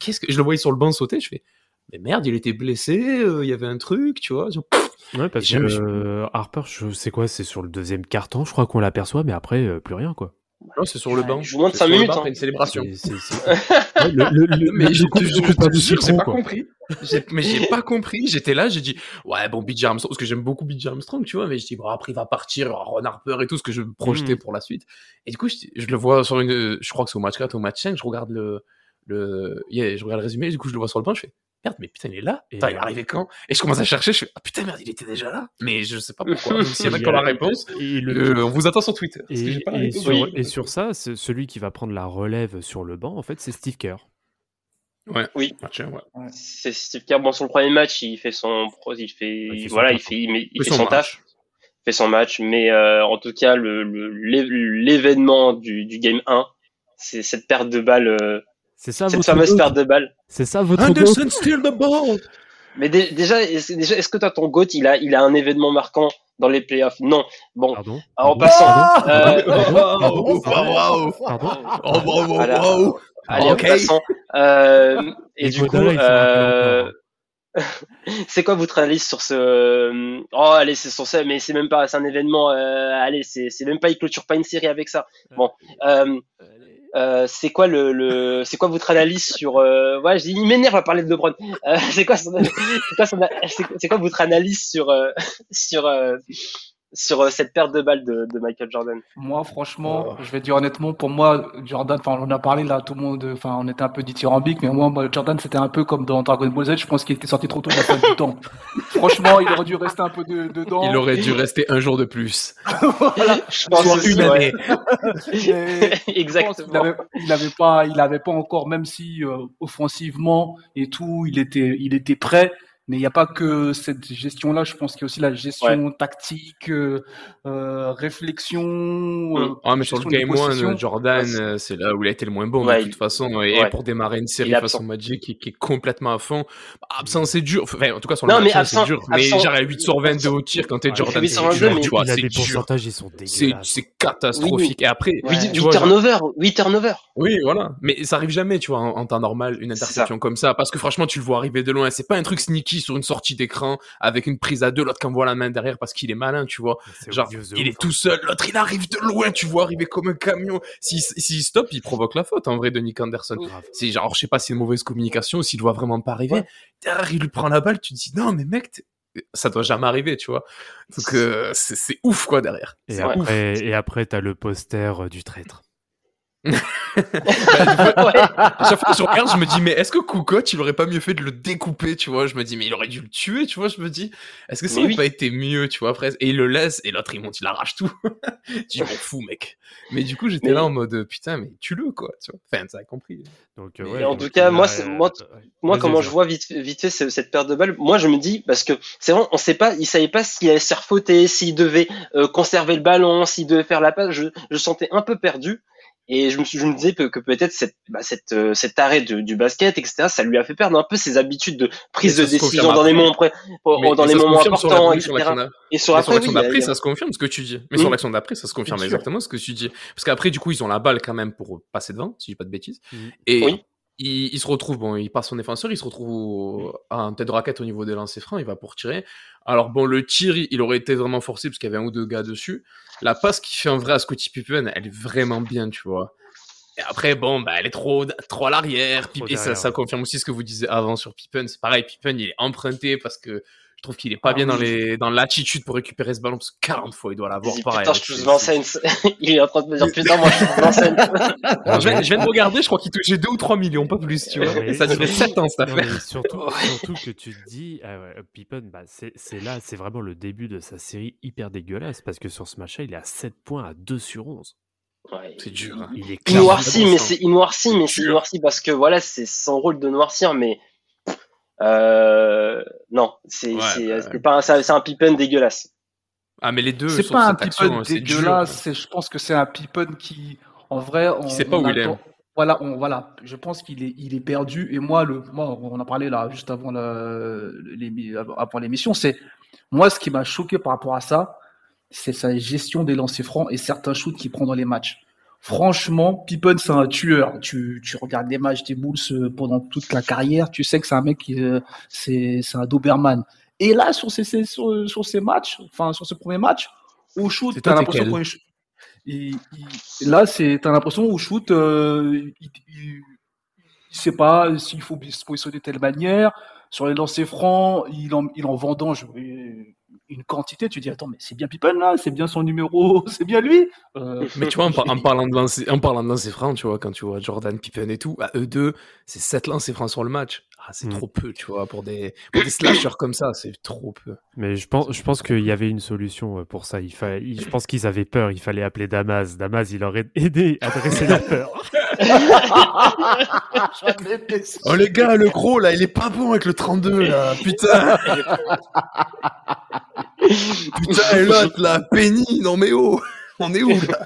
qu'est-ce que je le voyais sur le banc sauter, je fais mais merde, il était blessé, euh, il y avait un truc, tu vois. je- Ouais, parce que euh, Harper, je sais quoi, c'est sur le deuxième carton, je crois qu'on l'aperçoit, mais après, euh, plus rien, quoi. Non, c'est sur le banc. il joue moins de C'est cinq sur le minutes, banc, hein. après une célébration. C'est- c'est- c'est- Ouais, le, le, le, mais je coup- je pas jure, j'ai pas compris. J'ai- Mais j'ai pas compris. J'étais là, j'ai dit, ouais, bon, BJ Armstrong, parce que j'aime beaucoup BJ Armstrong, tu vois, mais je dis, bon, après, il va partir, Ron Harper et tout, ce que je me projetais Mm. pour la suite. Et du coup, je, je le vois sur une, je crois que c'est au match 4, au match 5, je regarde le, le, yeah, je regarde le résumé, et du coup, je le vois sur le banc, je fais, merde, mais putain, il est là. Et Putain, il est là- arrivé quand? Et je commence à chercher, je fais, ah putain, merde, il était déjà là. Mais je sais pas pourquoi. Donc, s'il y en a qui ont la euh, réponse, et le- euh, on vous attend sur Twitter. Parce que Et, j'ai pas la et réponse. sur, Oui. et sur ça, c'est- celui qui va prendre la relève sur le banc, en fait, c'est Steve Kerr. Ouais. Oui. Ouais. c'est Steve Kerr. Bon, sur le premier match, il fait son, pro- il fait, Il fait son voilà, il fait, il, met- il Oui, fait son son match. taf. fait son match, mais euh, en tout cas le le- l'événement du, du game 1, c'est cette perte de balle, euh, C'est ça cette votre fameuse perte de balle. C'est ça votre goat Anderson steal the ball! Mais dé- déjà, est-ce, déjà, est-ce que toi ton GOAT, il a il a un événement marquant dans les playoffs? Non. Bon, Pardon en Pardon passant. euh, Oh, Pardon Pardon. Pardon Oh, bravo! Allez, en passant. Euh, et du coup, sont euh, c'est quoi votre analyse sur ce Oh, allez, c'est sur ça, mais c'est même pas, c'est un événement. euh, allez, c'est c'est même pas, il clôture pas une série avec ça. Bon, euh, euh, c'est quoi le, le c'est quoi votre analyse sur euh, ouais, j'ai- il m'énerve à parler de LeBron. Euh, c'est quoi son- c'est quoi, son- c'est- c'est quoi votre analyse sur euh, sur euh, sur euh, cette perte de balle de, de Michael Jordan Moi, franchement, je vais dire honnêtement, pour moi, Jordan, enfin, on en a parlé là, tout le monde, enfin, on était un peu dithyrambique, mais moi, moi, Jordan, c'était un peu comme dans Dragon Ball Z, je pense qu'il était sorti trop tôt de la salle du temps. Franchement, il aurait dû rester un peu de- dedans. Il aurait dû rester un jour de plus. Voilà. Je pense Soit une année. Exactement. Il avait, il avait pas, il avait pas encore, même si euh, offensivement et tout, il était, il était prêt. Mais il n'y a pas que cette gestion-là. Je pense qu'il y a aussi la gestion tactique, euh, euh, réflexion. euh, Ah, mais sur le game one. Jordan, euh, c'est là où il a été le moins bon Ouais, de toute il- façon. Et ouais. pour démarrer une série est façon. Magic qui, qui est complètement à fond, absent c'est dur. Enfin, en tout cas, sur Non, le mais match, hein, c'est dur. Mais genre à 8 sur 22 au tir quand t'es Ouais, Jordan, 8 c'est sur 22, dur, mais tu vois, il a c'est pourcentages, ils sont C'est dégueulasses. c'est catastrophique. Et après, Oui, tu 8 vois, genre- turnovers, 8 turnovers. Oui, voilà. Mais ça arrive jamais, tu vois, en, temps normal, une interception comme ça. Parce que franchement, tu le vois arriver de loin. C'est pas un truc sneaky sur une sortie d'écran avec une prise à deux, l'autre qui envoie la main derrière parce qu'il est malin, tu vois. C'est Genre, il est tout seul, l'autre il arrive de loin, tu vois, arriver comme un camion. S'il s'il stoppe, il provoque la faute, en vrai, de Nick Anderson. C'est genre, je sais pas si c'est une mauvaise communication, s'il doit vraiment pas arriver. Derrière, il lui prend la balle, tu te dis, non, mais mec, ça doit jamais arriver, tu vois. Donc, euh, c'est ouf, quoi, derrière. Et ouf. après, et après, t'as le poster euh, du traître. Ouais. À chaque fois que je regarde, je me dis, mais est-ce que Kukoc, il aurait pas mieux fait de le découper, tu vois? Je me dis, mais il aurait dû le tuer, tu vois? Je me dis, est-ce que ça Mais aurait oui. pas été mieux, tu vois? Après Et il le laisse, et l'autre, il monte, il arrache tout. je m'en fous, mec. Mais du coup, j'étais Mais- là en mode, putain, mais tue-le, quoi, tu vois? Enfin, t'as compris. Donc, euh, ouais, en donc tout cas, moi, moi, euh. Moi, Vas-y, comment vas-y. je vois vite, vite fait ce- cette perte de balle, moi, je me dis, parce que c'est vrai, on sait pas, il savait pas s'il allait se faire fauter, s'il devait euh, conserver le ballon, s'il devait faire la passe. Je, je sentais un peu perdu. Et je me, je me disais que, que peut-être cette, bah, cette, euh, cet arrêt de- du basket, etc., ça lui a fait perdre un peu ses habitudes de prise de décision dans les moments, Mais- dans les moments importants, etc. d'a- Et sur oui, l'action d'après, ça se confirme ce que tu dis. Mais sur l'action d'après, ça se confirme exactement ce que tu dis. Parce qu'après, du coup, ils ont la balle quand même pour passer devant, si je dis pas de bêtises. Mm. Et Oui. Il, il se retrouve, bon, il passe son défenseur, il se retrouve au- à un tête de raquette au niveau des lancers francs, il va pour tirer. Alors bon, le tir, il aurait été vraiment forcé parce qu'il y avait un ou deux gars dessus. La passe qu'il fait en vrai à Scottie Pippen, elle est vraiment bien, tu vois. Et après, bon, bah, elle est trop, trop à l'arrière. Et ça, derrière, ça ouais. confirme aussi ce que vous disiez avant sur Pippen. C'est pareil, Pippen, il est emprunté parce que je trouve qu'il est pas Ah bien dans les, dans l'attitude pour récupérer ce ballon parce que 40 fois, il doit l'avoir pareil. putain, je touche l'enseigne. Il est en train de me dire, putain, moi, je touche je, viens, je viens de regarder, je crois qu'il touchait 2 ou 3 millions, pas plus, tu vois. Mais- Et ça durait 7 ans, cette Non, affaire. surtout, surtout que tu te dis, ah ouais, Pippen, bah, c'est là, c'est vraiment le début de sa série hyper dégueulasse parce que sur ce match-là, il est à 7 points à 2 sur 11. Ouais, C'est dur, hein. Il est Il noircit, mais c'est il noircit, mais c'est Dur. noirci parce que voilà, c'est son rôle de noircir, mais euh, non, c'est Ouais, c'est bah, pas un, c'est un Pippen dégueulasse. Ah, mais les deux, C'est pas un dur. dégueulasse. c'est- Je pense que c'est un Pippen qui, en vrai, on, sait pas on où il est. Voilà, on, voilà. Je pense qu'il est, il est perdu. Et moi, le, moi, on en a parlé là juste avant la- l'émi- avant l'émission. C'est moi ce qui m'a choqué par rapport à ça, c'est sa gestion des lancers francs et certains shoots qu'il prend dans les matchs. Franchement, Pippen, c'est un tueur. Tu, tu regardes les matchs des Bulls euh, pendant toute la carrière, tu sais que c'est un mec qui, euh, c'est, un Doberman. Et là, sur ces, ces- sur, sur ces matchs, enfin, sur ce premier match, au shoot, t'as l'impression qu'on il- il- là, c'est, t'as l'impression au shoot, euh, il, sait pas s'il faut se positionner de telle manière. Sur les lancers francs, il en, il en vendange une quantité. Tu dis, attends, mais c'est bien Pippen là, c'est bien son numéro, c'est bien lui. Euh, Mais tu vois, en, par- en parlant de lancer, en parlant de lancer francs, tu vois, quand tu vois Jordan, Pippen et tout, à eux deux, c'est 7 lancers francs sur le match. Ah, c'est Mm. trop peu, tu vois, pour des, pour des slashers comme ça, c'est trop peu. Mais je pense, je pense qu'il y avait une solution euh, pour ça. Il fa... il- Je pense qu'ils avaient peur. Il fallait appeler Damas. Damas, il aurait aidé à dresser leur peur. J'avais fait ça. Oh les gars, le gros là, il est pas bon avec le 32 là, putain. putain, l'autre là, Penny, non mais oh, on est où là?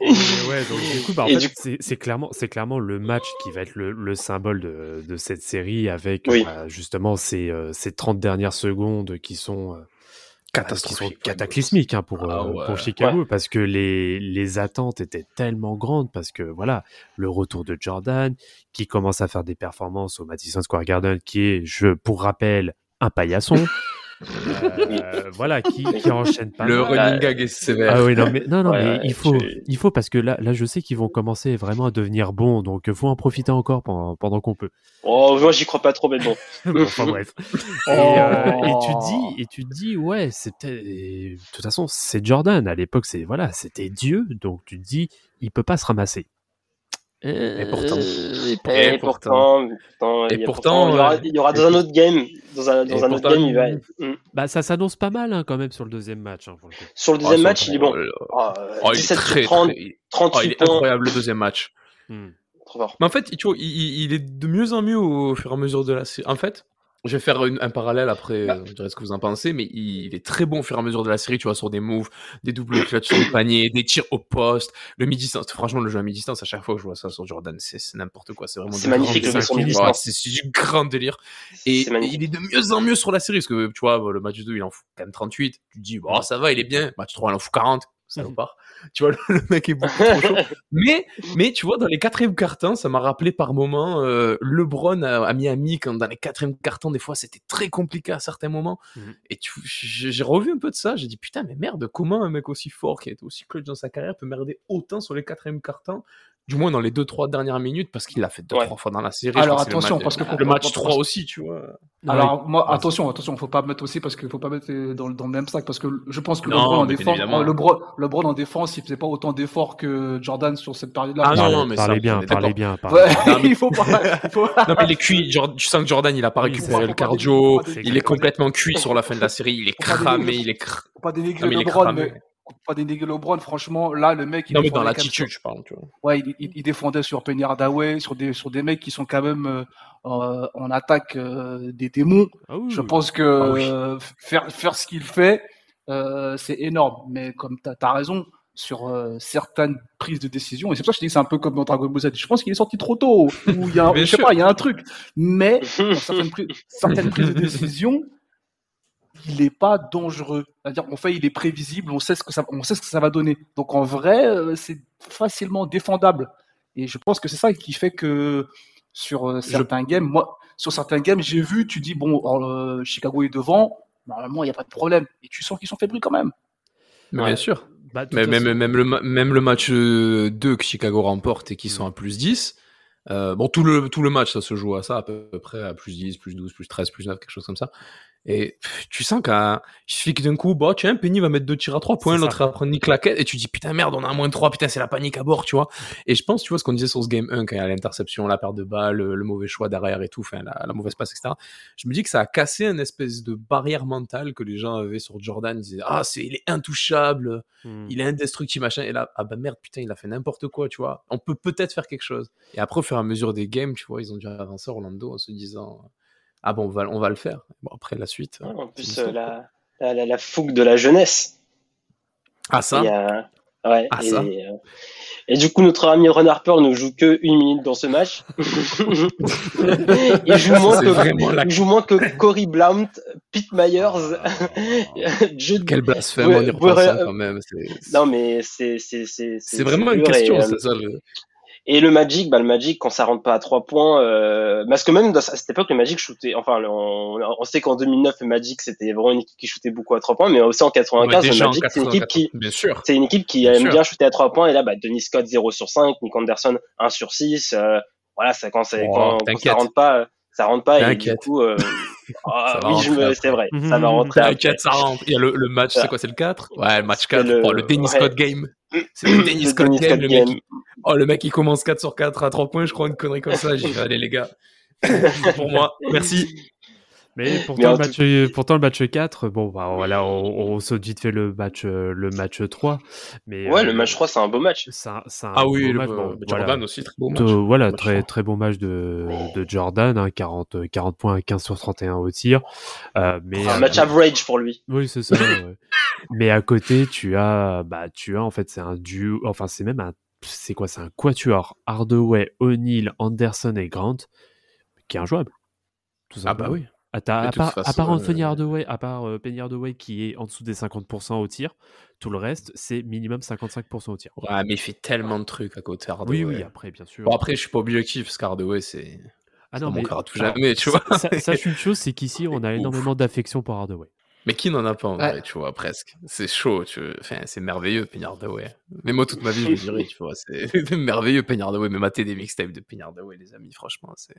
Ouais, donc du coup, bah, en Et fait, du- c'est clairement, c'est clairement le match qui va être le, le symbole de, de cette série avec Oui. bah, justement ces, euh, ces 30 dernières secondes qui sont, euh, bah, qui sont Catastrophique. cataclysmiques hein, pour, Ah euh, ouais. pour Chicago parce que les, les attentes étaient tellement grandes parce que voilà, le retour de Jordan qui commence à faire des performances au Madison Square Garden qui est, je, pour rappel, un paillasson. Euh, voilà, qui, qui enchaîne pas. Le mal. running gag est sévère. Ah oui, non, mais, non, non, Ouais, mais ouais, il faut, il faut parce que là, là, je sais qu'ils vont commencer vraiment à devenir bons, donc faut en profiter encore pendant, pendant qu'on peut. Oh, moi, j'y crois pas trop, mais bon. Bon, enfin bref. Et, euh, et tu te dis, et tu te dis, ouais, c'était, de toute façon, c'est Jordan. À l'époque, c'est voilà, c'était Dieu, donc tu te dis, il peut pas se ramasser. Et pourtant. Euh, Et, Et pourtant, pourtant, Et il y a pourtant, il y aura, euh, il y aura dans un autre game, dans un, dans un autre pourtant, game, il va. Mm. Bah, ça s'annonce pas mal hein, quand même sur le deuxième match. hein, pour le. Sur le Oh, deuxième ça, match, il est bon. oh là là. Oh, Oh, il est 17 très, 30, très- oh, 38 il est points. incroyable le deuxième match. Hmm. Trop fort. Mais en fait, tu vois, il, il- est de mieux en mieux au fur et à mesure de la série. En fait, je vais faire une- un parallèle après, Bah. je dirais ce que vous en pensez, mais il, il est très bon au fur et à mesure de la série, tu vois, sur des moves, des doubles clutch sur le panier, des tirs au poste, le midi-distance. Franchement, le jeu à midi-distance, à chaque fois que je vois ça sur Jordan, c'est n'importe quoi. C'est vraiment C'est magnifique, le. Ouais, C'est du grand délire. Et, il est de mieux en mieux sur la série, parce que tu vois, le match 2, il en fout quand même 38. Tu te dis, bon, ça va, il est bien. Match 3, il en fout 40. Pas. Tu vois, le, le mec est beaucoup trop chaud. Mais, mais tu vois, dans les quatrièmes cartons, ça m'a rappelé par moments euh, LeBron à, à Miami, quand dans les quatrièmes cartons, des fois, c'était très compliqué à certains moments. Mhm. Et j'ai revu un peu de ça. J'ai dit, putain, mais merde, comment un mec aussi fort, qui a été aussi clutch dans sa carrière, peut merder autant sur les quatrièmes cartons du moins dans les deux trois dernières minutes parce qu'il l'a fait deux Ouais. trois fois dans la série. Alors, attention, match- parce que pour- le match pour- 3 aussi, tu vois. Alors moi, Ouais. attention, attention, faut pas mettre aussi parce qu'il faut pas mettre euh, dans, le- dans le même sac parce que je pense que Non, LeBron en défense. LeBron, LeBron en défense, il faisait pas autant d'efforts que Jordan sur cette période-là. Ah non, non, mais ça, parlez on bien, parlez bien. parlez Ouais, bien. Non, mais- il faut pas. il faut- Non mais il est cuit, tu sens que Jordan il a pas récupéré le cardio, il est complètement cuit sur la fin de la série, il est cramé, il est cr... faut pas dénigrer Non, mais il est LeBron, cramé. mais pas dénigrer LeBron. Franchement, là, le mec, il Non mais dans l'attitude sur- je parle, tu vois. Ouais, il, il- il défendait sur Penny Hardaway, sur des sur des mecs qui sont quand même euh, euh, en attaque euh, des démons. Ah oui, Je pense que Ah oui. euh, faire faire ce qu'il fait, euh, c'est énorme. Mais comme tu as, raison sur euh, certaines prises de décision, et c'est pour ça que je dis que c'est un peu comme dans Dragon Ball Z. Je pense qu'il est sorti trop tôt, ou il y a, un- Bien je sais sûr. pas, il y a un truc. Mais certaines, pri- certaines prises de décision, il n'est pas dangereux. C'est-à-dire, en fait, il est prévisible, on sait ce que ça, on sait ce que ça va donner. Donc en vrai, euh, c'est facilement défendable. Et je pense que c'est ça qui fait que sur euh, certains games, moi, sur certains games, j'ai vu, tu dis bon, euh, Chicago est devant, normalement il n'y a pas de problème. Et tu sens qu'ils sont fébrilles quand même. Mais Ouais. bien sûr. Bah, Mais même, même, le, même le match euh, 2 que Chicago remporte et qui sont à plus 10, euh, bon tout le, tout le match ça se joue à ça à peu près à plus 10, plus 12, plus 13, plus 9, quelque chose comme ça. Et tu sens suffit que d'un coup, bah, tiens, Penny va mettre deux tirs à trois points, l'autre va prendre une claquette, et tu dis, putain, merde, on a un moins de 3, putain, c'est la panique à bord, tu vois. Et je pense, tu vois, ce qu'on disait sur ce game 1, quand il y a l'interception, la perte de balle, le, le mauvais choix derrière et tout, enfin, la, la mauvaise passe, etc. Je me dis que ça a cassé une espèce de barrière mentale que les gens avaient sur Jordan. Ils disaient, ah, c'est, il est intouchable, Hmm. il est indestructible, machin. Et là, ah bah merde, putain, il a fait n'importe quoi, tu vois. On peut peut-être faire quelque chose. Et après, au fur et à mesure des games, tu vois, ils ont dû avancer Orlando en se disant, ah bon, on va, on va le faire. Bon, après, la suite. En c'est plus, euh, la, la, la, la fougue de la jeunesse. Ah, ça y a- Ouais, Ah, et, ça. euh, et du coup, notre ami Ron Harper ne joue que une minute dans ce match. il, joue moins que, vraiment la- il joue moins que Cory Blount, Pete Myers, Jude. Quel blasphème Ouais, en y repensant ouais, quand même. Non, mais c'est c'est vraiment une et, question, euh, c'est ça. le- Et le Magic, bah le Magic quand ça rentre pas à trois points, euh, parce que même dans, à cette époque le Magic shootait, enfin on, on sait qu'en 2009 le Magic c'était vraiment une équipe qui shootait beaucoup à trois points, mais aussi en 95 Ouais, déjà le Magic c'est une équipe 84, qui c'est une équipe qui Bien aime sûr. bien shooter à trois points et là bah Denis Scott 0 sur 5, Nick Anderson 1 sur 6, euh, voilà ça quand, c'est Oh, quand, quand ça rentre pas ça rentre pas et du coup euh, ah, oui je rentrer me après. c'est vrai ça va rentrer après. T'inquiète, ça rentre. Il y a le, le match, c'est quoi, c'est le 4 Ouais, le match C'est 4, le- oh, le Dennis ouais. Scott game. C'est le Dennis Scott Dennis game. Scott le game. mec, il- Oh, le mec, il commence 4 sur 4 à 3 points, je crois, une connerie comme ça. J'ai dit, allez, les gars. Pour moi, merci. Mais pourtant, le match, pourtant, le match 4, bon, bah, voilà, on, on saute vite fait le match, euh, le match 3. Mais, Ouais euh, le match 3 c'est un beau match. c'est un- c'est un Ah oui, beau le, match, bon, Jordan voilà. aussi, très beau match. Euh, voilà, Match très, très bon match de, de Jordan, hein, 40, 40 points, 15 sur 31 au tir. Euh, mais, Un euh, match average pour lui. Oui, c'est ça. ouais. Mais à côté, tu as, bah, tu as en fait, c'est un duo, enfin, c'est même un, c'est quoi, c'est un quatuor Hardaway, O'Neal, Anderson et Grant qui est injouable. Tout Ah bah oui. À, ta- De à part, à part Anthony euh, Hardaway, à part euh, Penny Hardaway qui est en dessous des 50% au tir, tout le reste, c'est minimum 55% au tir. Ouais, mais il fait tellement de trucs à côté Hardaway. Oui, oui, après, bien sûr. Bon, après, je suis pas objectif, parce qu'Hardaway, c'est. ah mon mais à tout alors, jamais, tu vois. sa- Sache une chose, c'est qu'ici, on a énormément d'affection pour Hardaway. Mais qui n'en a pas en Ouais. vrai, tu vois, presque. C'est chaud, tu vois. Enfin, c'est merveilleux, Penny Hardaway. Mais moi, toute ma vie, je le dirais, tu vois. C'est merveilleux, Penny Hardaway. Mais mater des mixtapes de Penny Hardaway, les amis, franchement, c'est.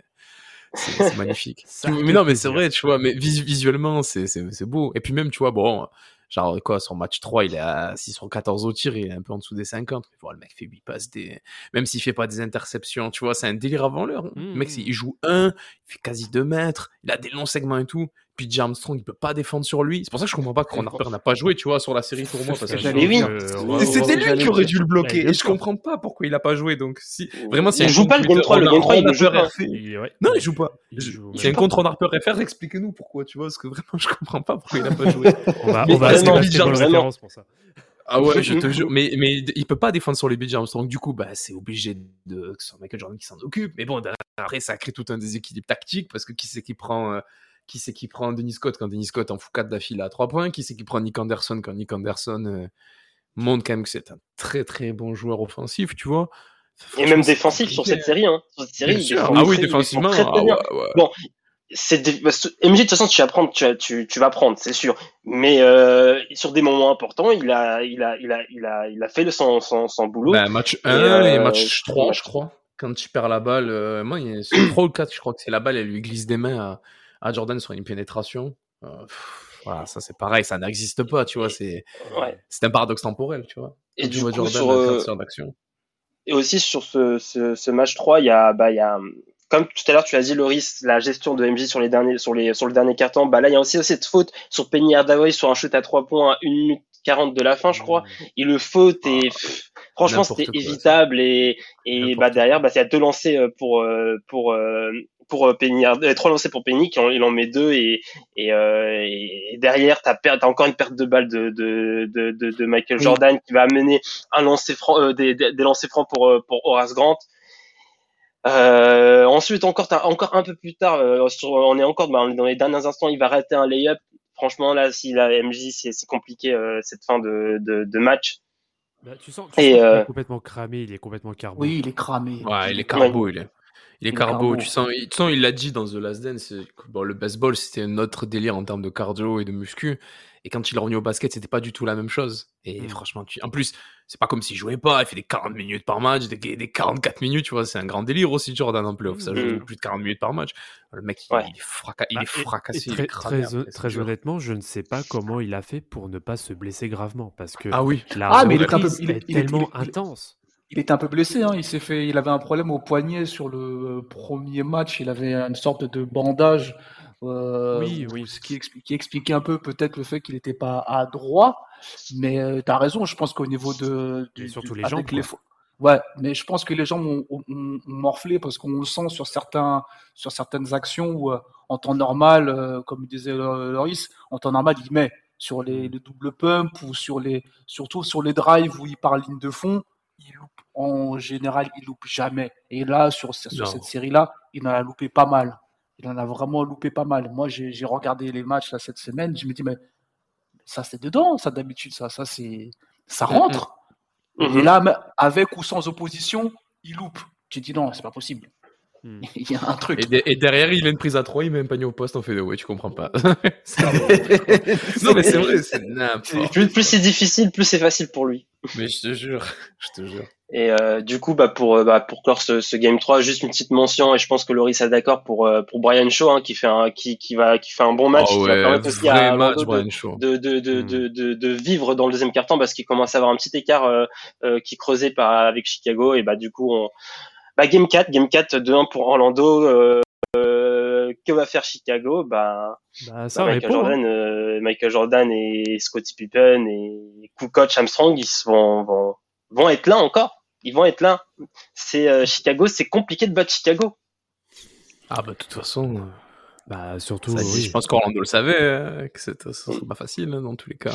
C'est magnifique. Ça mais non, mais c'est vrai, tu vois, mais vis- visuellement, c'est c'est- c'est beau. Et puis même, tu vois, bon, genre, quoi, son match 3, il est à 6 sur 14 au tir, il est un peu en dessous des 50. Mais voilà, le mec fait 8 passes, des... même s'il fait pas des interceptions, tu vois, c'est un délire avant l'heure. Mmh, Le mec, mmh. il joue 1, il fait quasi 2 mètres, il a des longs segments et tout. Puis J. Armstrong, il peut pas défendre sur lui. C'est pour ça que je comprends pas que Ron Harper n'a pas joué, tu vois, sur la série pour moi. Parce que c'était lui qui aurait dû le bloquer. Et je comprends pas pourquoi il a pas joué. Donc, si vraiment, a Il un joue pas le game Twitter, 3, le Ron- game 3, il joue Harper pas. Non, il joue pas. Ouais. un contre Ron Harper FR, expliquez-nous pourquoi, tu vois, parce que vraiment, je comprends pas pourquoi il a pas joué. On va, on va référence pour ça. Ah ouais, je te jure. Mais, mais il peut pas défendre sur les BJ Armstrong. Du coup, bah, c'est obligé de, que ce soit Michael Jordan qui s'en occupe. Mais bon, après, ça crée tout un déséquilibre tactique parce que qui c'est qui prend, euh, qui c'est qui prend Denis Scott quand Denis Scott en fout 4 d'affilée à 3 points? Qui c'est qui prend Nick Anderson quand Nick Anderson, euh, montre quand même que c'est un très très bon joueur offensif, tu vois? Et même c'est défensif sur cette série. Hein. Sur cette série, il défend Ah oui, défensivement. très, très ah bien. ouais, ouais. Bon, c'est dé- MJ de toute façon tu vas prendre, tu, vas- tu, tu vas prendre, c'est sûr. Mais euh, sur des moments importants, il a, il a, il a, il a, il a fait le son, son, son boulot. Bah, match 1 Et, et, euh, match 3, match je crois. Quand tu perds la balle, euh, moi, il y a sur 3 ou 4, je crois que c'est la balle, elle lui glisse des mains à, à Jordan sur une pénétration. Euh, pff, voilà, ça c'est pareil, ça n'existe pas, tu vois, c'est Ouais. c'est un paradoxe temporel, tu vois. Et Quand du tu vois coup, Jordan sur, euh, d'action. Et aussi sur ce, ce, ce match 3, il y a, bah, il y a, comme tout à l'heure tu as dit, Loris, la gestion de MJ sur les derniers, sur les, sur le dernier carton. Bah là, il y a aussi cette faute sur Penny Hardaway sur un shoot à 3 points à 1 minute 40 de la fin, je crois. Il le faute et pff, franchement, c'était évitable et, et bah derrière, bah, y a deux lancers euh, pour, pour, pour euh, Penny, euh, trois lancers pour Penny, qui en, il en met deux et, et, euh, et derrière, t'as per- t'as encore une perte de balle de, de, de, de, de Michael Oui. Jordan qui va amener un lancer franc, euh, des, des, des lancers francs pour, euh, pour Horace Grant. Euh, ensuite, encore, t'as- encore un peu plus tard, euh, sur- on est encore bah, on est dans les derniers instants, il va rater un layup. Franchement, là, s'il a MJ, c'est c'est compliqué euh, cette fin de, de, de match. Bah, tu sens, tu Et, sens qu'il euh, est complètement cramé, il est complètement carbo. Oui, il est cramé. Ouais, il est carbo, est. Il est Il est carbo, carbo. tu sens, il, toute façon, il l'a dit dans The Last Dance, bon, le baseball c'était un autre délire en termes de cardio et de muscu, et quand il est revenu au basket, c'était pas du tout la même chose. Et Mm. franchement, tu... en plus, c'est pas comme s'il jouait pas, il fait des 40 minutes par match, des, des 44 minutes, tu vois, c'est un grand délire aussi Jordan en playoff, ça joue Mm. plus de 40 minutes par match. Le mec, il, Ouais. il est, fraca- il est et- fracassé, et il très, est cramé très, après, honnêtement, je ne sais pas comment il a fait pour ne pas se blesser gravement parce que Ah oui, la Ah, mais il est un peu- reprise il est- est il est- tellement intense. Il était un peu blessé, hein. Il s'est fait, il avait un problème au poignet sur le euh, premier match. Il avait une sorte de bandage, euh, Oui, oui. ce qui, expli- qui expliquait un peu peut-être le fait qu'il n'était pas à droit. Mais euh, tu as raison. Je pense qu'au niveau de, du- surtout du- les jambes, les Ouais, mais je pense que les jambes ont, ont- ont morflé parce qu'on le sent sur certains, sur certaines actions où, euh, en temps normal, euh, comme disait Loris, en temps normal, il met sur les, Mm. les double pump ou sur les, surtout sur les drives où il part ligne de fond, il loupe. En général, il loupe jamais. Et là, sur, cette série-là, il en a loupé pas mal. Il en a vraiment loupé pas mal. Moi, j'ai regardé les matchs là, cette semaine. Je me dis, mais ça, c'est dedans, ça, d'habitude, ça, ça, c'est, ça Mm, rentre. Et là, avec ou sans opposition, il loupe. Tu dis, non, c'est pas possible. Hmm. Il y a un truc. Et, de- et derrière, il a une prise à 3, il met un panier au poste en fait de ouais, tu comprends pas. non, mais c'est vrai, c'est n'importe Plus, plus c'est difficile, plus c'est facile pour lui. Mais je te jure, je te jure. Et euh, du coup, bah pour euh, bah, pour clore ce, ce game 3, juste une petite mention et je pense que Loris est d'accord pour euh, pour Brian Shaw hein, qui fait un qui qui va qui fait un bon match oh qui va permettre aussi vrai à match, Orlando de, Brian Shaw. de vivre dans le deuxième quart-temps parce qu'il commence à avoir un petit écart euh, euh, qui creusait par avec Chicago et bah du coup on bah game 4, game 4 2-1 pour Orlando euh, euh, que va faire Chicago? Bah, Bah, ça bah, Michael répond. hein. Jordan, euh, Michael Jordan et Scottie Pippen et coach Armstrong, ils vont, vont, vont être là encore. Ils vont être là. C'est euh, Chicago, c'est compliqué de battre Chicago. Ah bah de toute façon, Bah, surtout, ça, oui. je pense qu'Orlando le savait, que c'était- pas facile hein, dans tous les cas.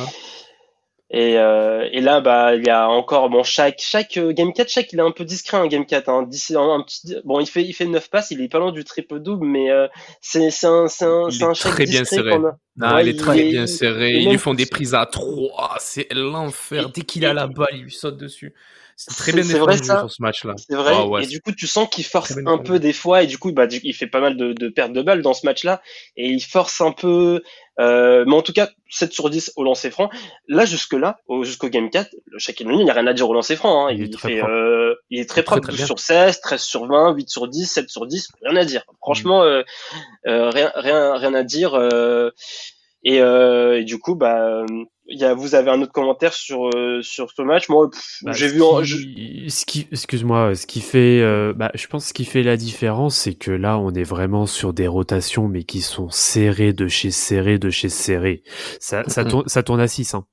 Et, euh, et là, bah, il y a encore bon chaque chaque euh, game 4, chaque il est un peu discret un game 4. Hein, D'ici- un, un petit, bon, il fait il fait 9 passes, il est pas loin du triple double, mais euh, c'est c'est un c'est un, c'est un très bien serré. qu'on a. Non, Ouais, il est très il- bien serré. Ils lui font des prises à 3, c'est l'enfer. Dès qu'il a la balle, il lui saute dessus. C'est très bien défendu sur ce match-là. C'est vrai. Ah ouais, et du coup, tu sens qu'il force un peu des fois, et du coup, bah, du- il fait pas mal de, de pertes de balles dans ce match-là, et il force un peu. Euh, mais en tout cas, 7 sur 10 au lancer franc. Là, jusque-là, au- jusqu'au game 4, le Shaquille O'Neal, il n'y a rien à dire au lancer franc. Hein. Il Il, est très fait, euh, il est très propre, très 12 bien. sur 16, 13 sur 20, 8 sur 10, 7 sur 10, rien à dire. Franchement, euh, euh, rien, rien, rien à dire. euh, et, euh, et du coup, bah, y a, vous avez un autre commentaire sur euh, sur ce match? Moi, Bah, j'ai vu. en- je- ce qui, excuse-moi, ce qui fait, euh, bah, je pense ce qui fait la différence, c'est que là, on est vraiment sur des rotations, mais qui sont serrées de chez serrées de chez serrées. Ça, ça, Mhm. tourne, ça tourne à 6, hein.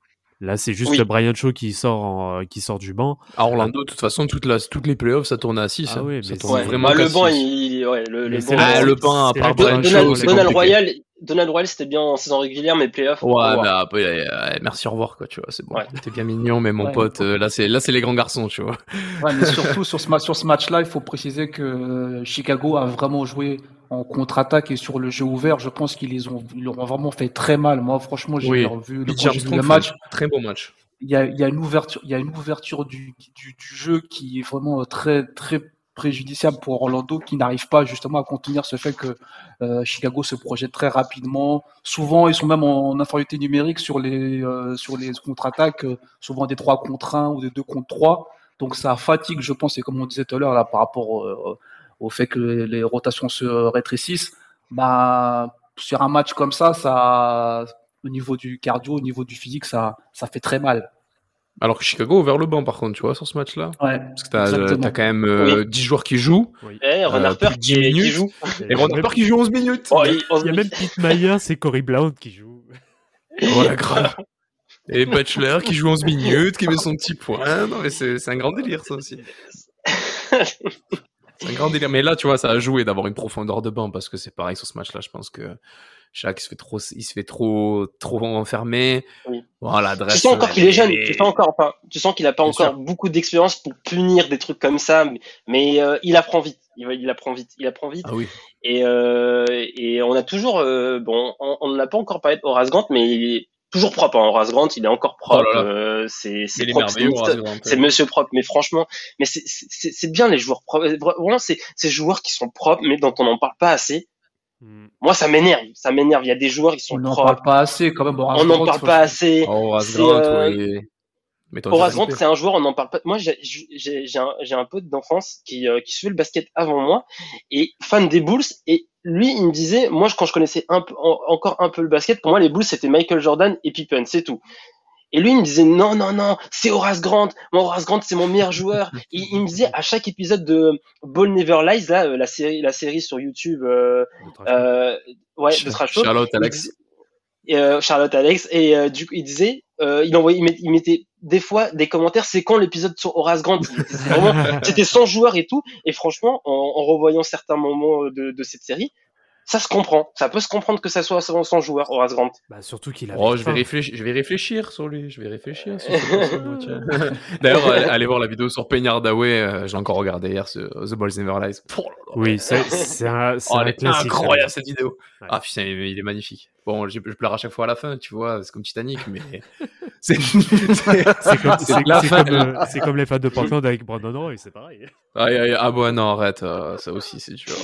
Là, c'est juste Oui. Brian Shaw qui sort, en- qui sort du banc. À Orlando, de toute façon, toute la, toutes les playoffs, ça tourne à 6. Ah ouais, ça mais tourne Ouais. vraiment Bah, qu'à le banc, 6. il, ouais, le, le banc. Ah, le banc, à part Brian Donald, Shaw, Donald. Royal, Donald Royal, c'était bien en saison régulière, mais playoff. Ouais, bah, après, euh, merci, au revoir, quoi, tu vois, c'est bon. Ouais. T'es bien mignon, mais mon Ouais. pote, euh, là, c'est, là, c'est les grands garçons, tu vois. Ouais, mais surtout sur ce, ma- sur ce match-là, il faut préciser que euh, Chicago a vraiment joué en contre-attaque et sur le jeu ouvert. Je pense qu'ils les ont, ils leur ont vraiment fait très mal. Moi, franchement, j'ai Oui. revu le, vu le match. un Très bon match. Il y a, il y a une ouverture, il y a une ouverture du, du, du jeu qui est vraiment très, très préjudiciable pour Orlando, qui n'arrive pas justement à contenir ce fait que euh, Chicago se projette très rapidement. Souvent, ils sont même en, infériorité numérique sur les, euh, sur les contre-attaques, euh, souvent des 3 contre 1 ou des 2 contre 3. Donc ça fatigue, je pense, et comme on disait tout à l'heure, par rapport au fait que les rotations se rétrécissent, bah, sur un match comme ça, ça, au niveau du cardio, au niveau du physique, ça, ça fait très mal. Alors que Chicago a ouvert le banc, par contre, tu vois, sur ce match-là. Ouais, Parce que t'as, exactement. t'as quand même euh, 10 joueurs qui jouent. Eh, Ron Euh, Harper 10 qui, minutes. joue. Et Ron Harper qui joue 11 minutes. Oh, il, Il y a même Pete Meyer, c'est Corey Blount qui joue. Voilà, grave. Et Butler qui joue 11 minutes, qui met son petit point. Non, mais c'est, c'est un grand délire, ça aussi. C'est un grand délire. Mais là, tu vois, ça a joué d'avoir une profondeur de banc parce que c'est pareil sur ce match-là. Je pense que Shaq, il se fait trop, il se fait trop, trop enfermer. Oui. Voilà, Tu sens encore qu'il est jeune, tu sens encore pas, tu sens qu'il a pas Bien encore sûr. beaucoup d'expérience pour punir des trucs comme ça, mais, mais, euh, il apprend vite, il, apprend vite, il apprend vite. Ah oui. Et, euh, et on a toujours, euh, bon, on n'a pas encore parlé de Horace Grant, mais il est toujours propre. Hein. Horace Grant, il est encore propre. Oh euh, c'est c'est propre, c'est Monsieur propre. Mais franchement, mais c'est bien les joueurs propres. Vraiment, c'est ces joueurs qui sont propres, mais dont on n'en parle pas assez. Hmm. Moi, ça m'énerve. Ça m'énerve. Il y a des joueurs qui sont On n'en parle pas assez quand même. Horace On n'en parle pas assez. Oh, Horace C'est, Grant, euh, c'est un joueur, on n'en parle pas. Moi, j'ai j'ai- j'ai un, j'ai un pote d'enfance qui, euh, qui suivait le basket avant moi et fan des Bulls. Et lui, il me disait, moi, quand je connaissais un peu, en- encore un peu le basket, pour moi, les Bulls, c'était Michael Jordan et Pippen, c'est tout. Et lui, il me disait, non, non, non, c'est Horace Grant. Moi, Horace Grant, c'est mon meilleur joueur. il, il me disait, à chaque épisode de Ball Never Lies, là, euh, la série, la série sur YouTube, euh, euh, ouais, de Trash Talk, Charlotte, Alex. et, euh, Charlotte Alex et euh, du coup il disait euh, il envoyait il, met- il mettait des fois des commentaires c'est quand l'épisode sur Horace Grant? C'était vraiment- c'était 100 joueurs et tout et franchement en, en revoyant certains moments de, de cette série ça se comprend ça peut se comprendre que ça soit 100 100 joueurs Horace Grant Bah, surtout qu'il a. Oh, je vais, réfléchir, je vais réfléchir sur lui. Je vais réfléchir sur ce. D'ailleurs, allez, allez voir la vidéo sur Penny Hardaway. euh, je l'ai encore regardé hier sur The Balls Never Lies. Oh. Oui, c'est un, Oh, un elle est classique. incroyable cette vidéo. Ouais. Ah putain, il il est magnifique. Bon, je, je pleure à chaque fois à la fin, tu vois, c'est comme Titanic, mais c'est comme, comme, euh, c'est comme les fans de Portland avec Brandon Roy, c'est pareil. Aïe, aïe, ah bon, non, arrête, euh, ça aussi c'est dur.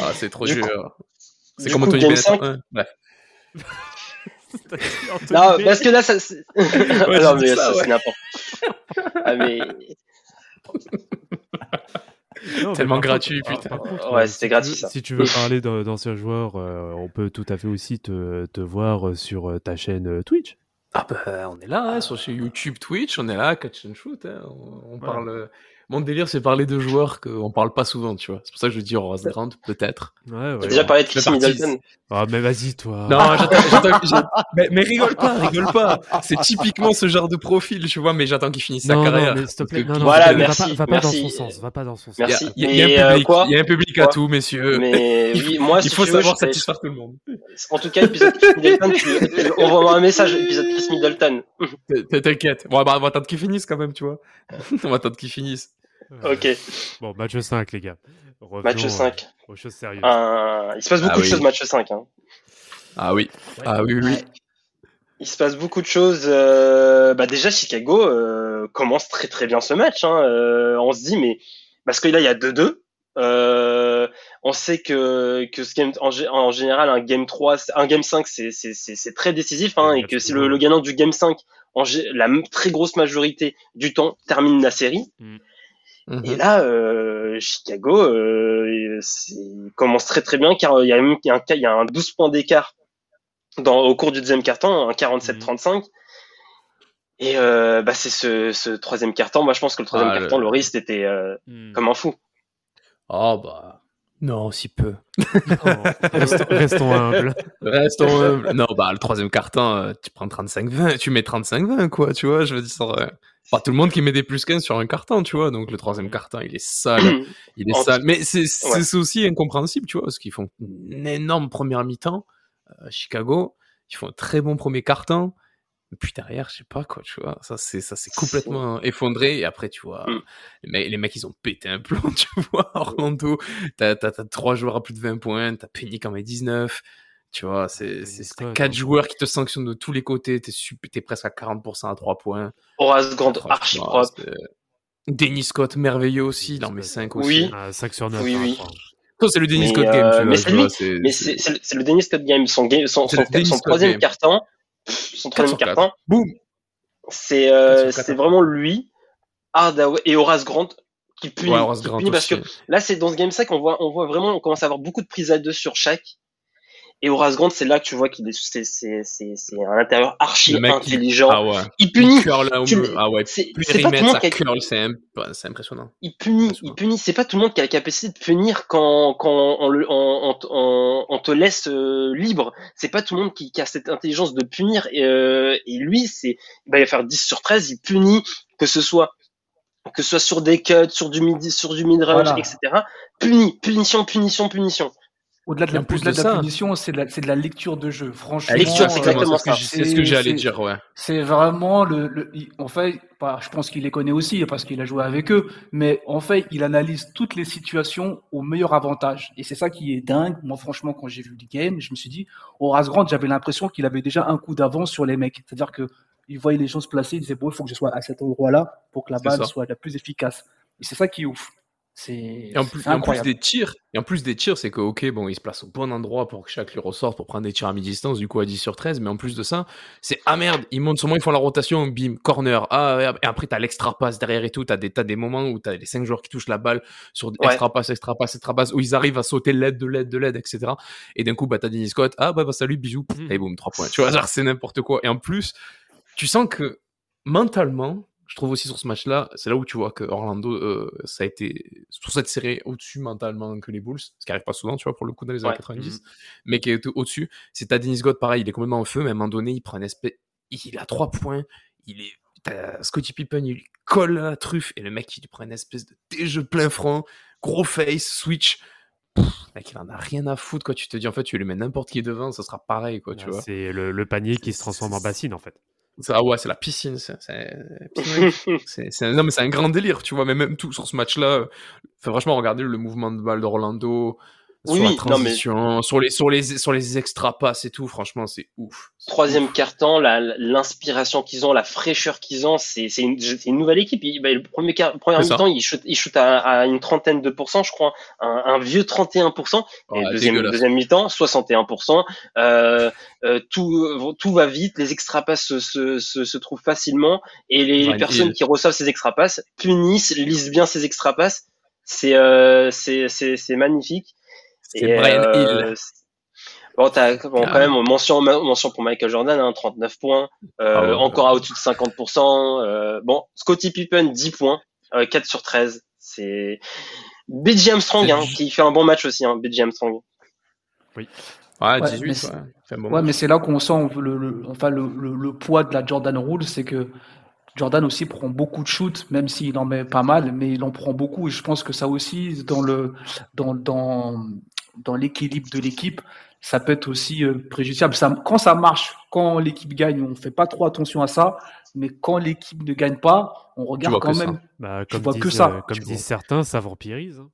Ah, c'est trop Du dur. C'est comme Anthony Bennett. 5. Ouais, non parce que là ça c'est- Ouais, non mais ça, ça, ouais. c'est n'importe ah mais Non, Tellement gratuit, contre- putain. contre, Ouais, euh, c'était si gratuit, ça. Si tu veux parler d'anciens joueurs, euh, on peut tout à fait aussi te, te voir sur euh, ta chaîne Twitch. Ah bah, on est là, hein, sur YouTube, Twitch, on est là, catch and shoot. hein, on, parle. Euh, Mon délire, c'est parler de joueurs qu'on parle pas souvent, tu vois. C'est pour ça que je dis Horace Grant, peut-être. Ouais, ouais. t'as déjà parlé de Chris Middleton Ah, mais vas-y, toi. Non, j'attends, mais, mais rigole pas, rigole pas. C'est typiquement ce genre de profil, tu vois, mais j'attends qu'il finisse sa non, carrière. non, mais s'il te Parce plaît, que- non, non, Voilà, va pas- merci, Va pas, va pas dans son sens, va pas dans son sens. Il y a, Merci. il y a- il y a Mais, un euh, public, quoi il y a un public à Quoi tout, messieurs. mais il, oui moi il si faut veux, savoir satisfaire tout le monde. en tout cas épisode Chris Middleton tu, tu- on va un message épisode Chris Middleton T'inquiète. Bon, bah, on va attendre qu'il finisse quand même, tu vois. on va attendre qu'il finisse. Ok Bon, match 5, les gars. Revenons, match euh, 5 aux choses sérieuses. Un- il se passe beaucoup Ah de oui. choses match 5 hein. Ah oui. Ah oui, oui. Il se passe beaucoup de choses. euh, bah déjà, Chicago euh, commence très très bien ce match. Hein. Euh, on se dit, mais parce que là, il y a 2-2. Euh, on sait que, que ce game, en, gé- en général, un game 3, c'est- un game 5, c'est, c'est, c'est, c'est très décisif. Hein, et que si le, le gagnant du game 5, en, gé- la très grosse majorité du temps, termine la série. Mhm. Et là, euh, Chicago euh, c'est- commence très très bien car il y a même il y a un, il y a un 12 points d'écart dans au cours du deuxième quart-temps, un 47-35. Et euh, bah c'est ce, ce troisième quart-temps. Moi, je pense que le troisième Ah, le- quart-temps, Loris était euh, comme un fou. Oh bah. Non, si peu. Restons, restons humbles. Restons humbles. Non, bah, le troisième carton, euh, tu prends 35-20, tu mets 35-20, quoi, tu vois, je veux dire, euh, pas tout le monde qui met des plus 15 sur un carton, tu vois, donc le troisième carton, il est sale, il est sale. Mais c'est c'est Ouais. aussi incompréhensible, tu vois, parce qu'ils font une énorme première mi-temps, euh, Chicago, ils font un très bon premier carton, et puis derrière, je sais pas, quoi, tu vois, ça c'est ça c'est complètement effondré, et après, tu vois, Mm. les, mecs, les mecs, ils ont pété un plomb, tu vois, Orlando, t'as t'as trois joueurs à plus de 20 points, t'as Penny qui en met 19, tu vois, c'est quatre joueurs qui te sanctionnent de tous les côtés, t'es sup- t'es presque à 40% à 3 points. Horace Grant, archi propre. Dennis Scott, merveilleux aussi, en met 5 aussi. Oui. Ah, 5 sur 9. Oui, oui. Ça, c'est le Dennis Mais, Scott euh, game, tu vois. mais c'est vois, Mais le, Dennis Scott game. Son, game, son, son, troisième game. quart-temps, son troisième quart-temps, Boum c'est euh, c'est vraiment lui, Hardaway et Horace Grant qui punit, Ouais, Horace qui Grant punit parce que là c'est dans ce game 5 on voit on voit vraiment on commence à avoir beaucoup de prises à deux sur chaque et Horace Grant c'est là que tu vois qu'il est c'est c'est c'est c'est un intérieur archi Le mec, il- intelligent Ah ouais. il punit curl là au Tu me- le- Ah ouais. c'est pas tout le monde qui a- curl, c'est imp- c'est impressionnant. il punit, il punit. C'est pas tout le monde qui a la capacité de punir quand, quand on, le, on, on, on- on te laisse euh, libre. C'est pas tout le monde qui, qui a cette intelligence de punir. Et, euh, et lui, c'est, il va faire 10 sur 13, il punit, que ce soit, que ce soit sur des cuts, sur du midi, sur du mid-range, Voilà. etc. Punit, punition, punition, punition. Au-delà de la, plus au-delà de de la punition, c'est de, la- c'est de la lecture de jeu. Franchement, La lecture, c'est euh, exactement c'est ce que ça. C'est ce que j'allais dire, ouais. C'est vraiment le, le- en fait, bah, je pense qu'il les connaît aussi parce qu'il a joué avec eux, mais en fait, il analyse toutes les situations au meilleur avantage. Et c'est ça qui est dingue. Moi, franchement, quand j'ai vu le game, je me suis dit, Horace Grant, j'avais l'impression qu'il avait déjà un coup d'avance sur les mecs. C'est-à-dire que il voyait les gens se placer, il disait, bon, il faut que je sois à cet endroit-là pour que la balle ça. soit la plus efficace. Et c'est ça qui est ouf. C'est Et en plus, c'est et en plus incroyable. des tirs, et en plus des tirs, c'est que ok, bon, il se place au bon endroit pour que chaque lui ressorte pour prendre des tirs à mi-distance, du coup à 10 sur 13, mais en plus de ça, c'est ah merde, ils montent sur moi, ils font la rotation, bim, corner, ah, et après t'as l'extra passe derrière et tout, t'as des, t'as des moments où t'as les 5 joueurs qui touchent la balle sur Ouais. extra passe, extra passe, extra passe, où ils arrivent à sauter l'aide de l'aide de l'aide, etc. Et d'un coup, bah t'as Dennis Scott, ah bah, bah salut, bisous, Mhm. et boum, 3 points. Tu vois, genre c'est n'importe quoi. Et en plus, tu sens que mentalement, je trouve aussi sur ce match-là, c'est là où tu vois que Orlando, euh, ça a été sur cette série au-dessus mentalement que les Bulls, ce qui arrive pas souvent, tu vois, pour le coup dans les années Ouais. 90, mais qui est au-dessus. C'est à Dennis Scott, pareil, il est complètement en feu, mais à un moment donné, il prend un espèce, il a trois points, il est, t'as Scottie Pippen, il lui colle la truffe, et le mec, il lui prend une espèce de déjeu plein front, gros face, switch. Pff, mec, il en a rien à foutre, quoi. Tu te dis, en fait, tu lui mets n'importe qui devant, ça sera pareil, quoi, tu Ah, vois. C'est le, le panier qui se transforme en bassine, en fait. Ah ouais, c'est la piscine. C'est, non, mais c'est un grand délire, tu vois. Mais même tout sur ce match-là, euh, faut franchement regarder le mouvement de balle d'Orlando, sur Oui, la non, mais- transition, sur les sur les sur les extra passes et tout. Franchement, c'est ouf. Troisième ouf. quart-temps, la- l'inspiration qu'ils ont, la fraîcheur qu'ils ont, c'est une, une nouvelle équipe. Il- bah, le premier quart, ça. mi-temps, ils shootent, ils à, à une trentaine de pourcents, je crois, un, un vieux 31%. Et Ouais, deuxième, deuxième mi-temps, 61%. Euh, euh, tout, tout va vite, les extra passes se, se, se, se trouvent facilement et les personnes qui reçoivent ces extra passes punissent, lisent bien ces extra passes. C'est euh, c'est magnifique. C'est Brian euh, Hill. Bon, t'as bon, Ah. quand même mention mention pour Michael Jordan, hein, 39 points, euh, Ah ouais, encore à au-dessus de 50%. Euh, bon, Scottie Pippen 10 points, euh, 4 sur 13. C'est BJ Armstrong hein, qui fait un bon match aussi, hein, BJ Armstrong. Ouais, Ouais, 18. mais Ouais, c'est- bon mais c'est là qu'on sent le, le- enfin, le, le- le poids de la Jordan Rule, c'est que Jordan aussi prend beaucoup de shoots, même s'il en met pas mal, mais il en prend beaucoup. Et je pense que ça aussi, dans le, dans, dans, dans l'équilibre de l'équipe, ça peut être aussi euh, préjudiciable. Ça, quand ça marche, quand l'équipe gagne, on fait pas trop attention à ça, mais quand l'équipe ne gagne pas, on regarde vois quand même. Bah, Tu comme vois disent, que ça. euh, comme disent certains, ça vampirise. hein.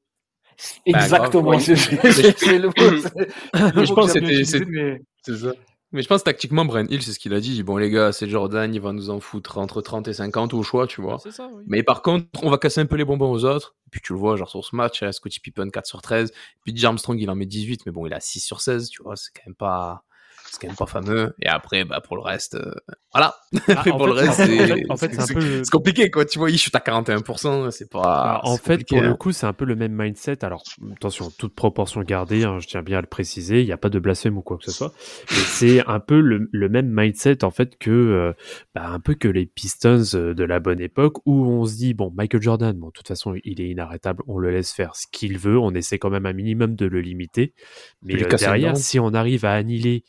Bah, Exactement, grave, c'est c'est- c'est le mot. c'est le Mais mot je pense que c'était- mais- C'est ça. Mais je pense tactiquement, Brian Hill, c'est ce qu'il a dit. Il dit, Bon, les gars, c'est Jordan, il va nous en foutre entre 30 et 50 au choix, tu vois. Ça, oui. Mais par contre, on va casser un peu les bonbons aux autres. Et puis tu le vois, genre sur ce match, Scottie Pippen 4 sur 13. Puis. Armstrong, il en met 18, mais bon, il a 6 sur 16, tu vois. C'est quand même pas. C'est quand même pas fameux. Et après, bah, pour le reste, euh, voilà. En pour le reste, c'est en fait, peu compliqué, quoi. Tu vois, il shoot à 41%, c'est pas. Bah, en Ah, fait, pour le hein. coup, c'est un peu le même mindset. Alors, attention, toute proportion gardée, hein, je tiens bien à le préciser, il n'y a pas de blasphème ou quoi que ce soit. Mais c'est un peu le, le même mindset, en fait, que, euh, bah, un peu que les Pistons euh, de la bonne époque, où on se dit, bon, Michael Jordan, bon, de toute façon, il est inarrêtable, on le laisse faire ce qu'il veut, on essaie quand même un minimum de le limiter. Mais euh, derrière, si on arrive à annihiler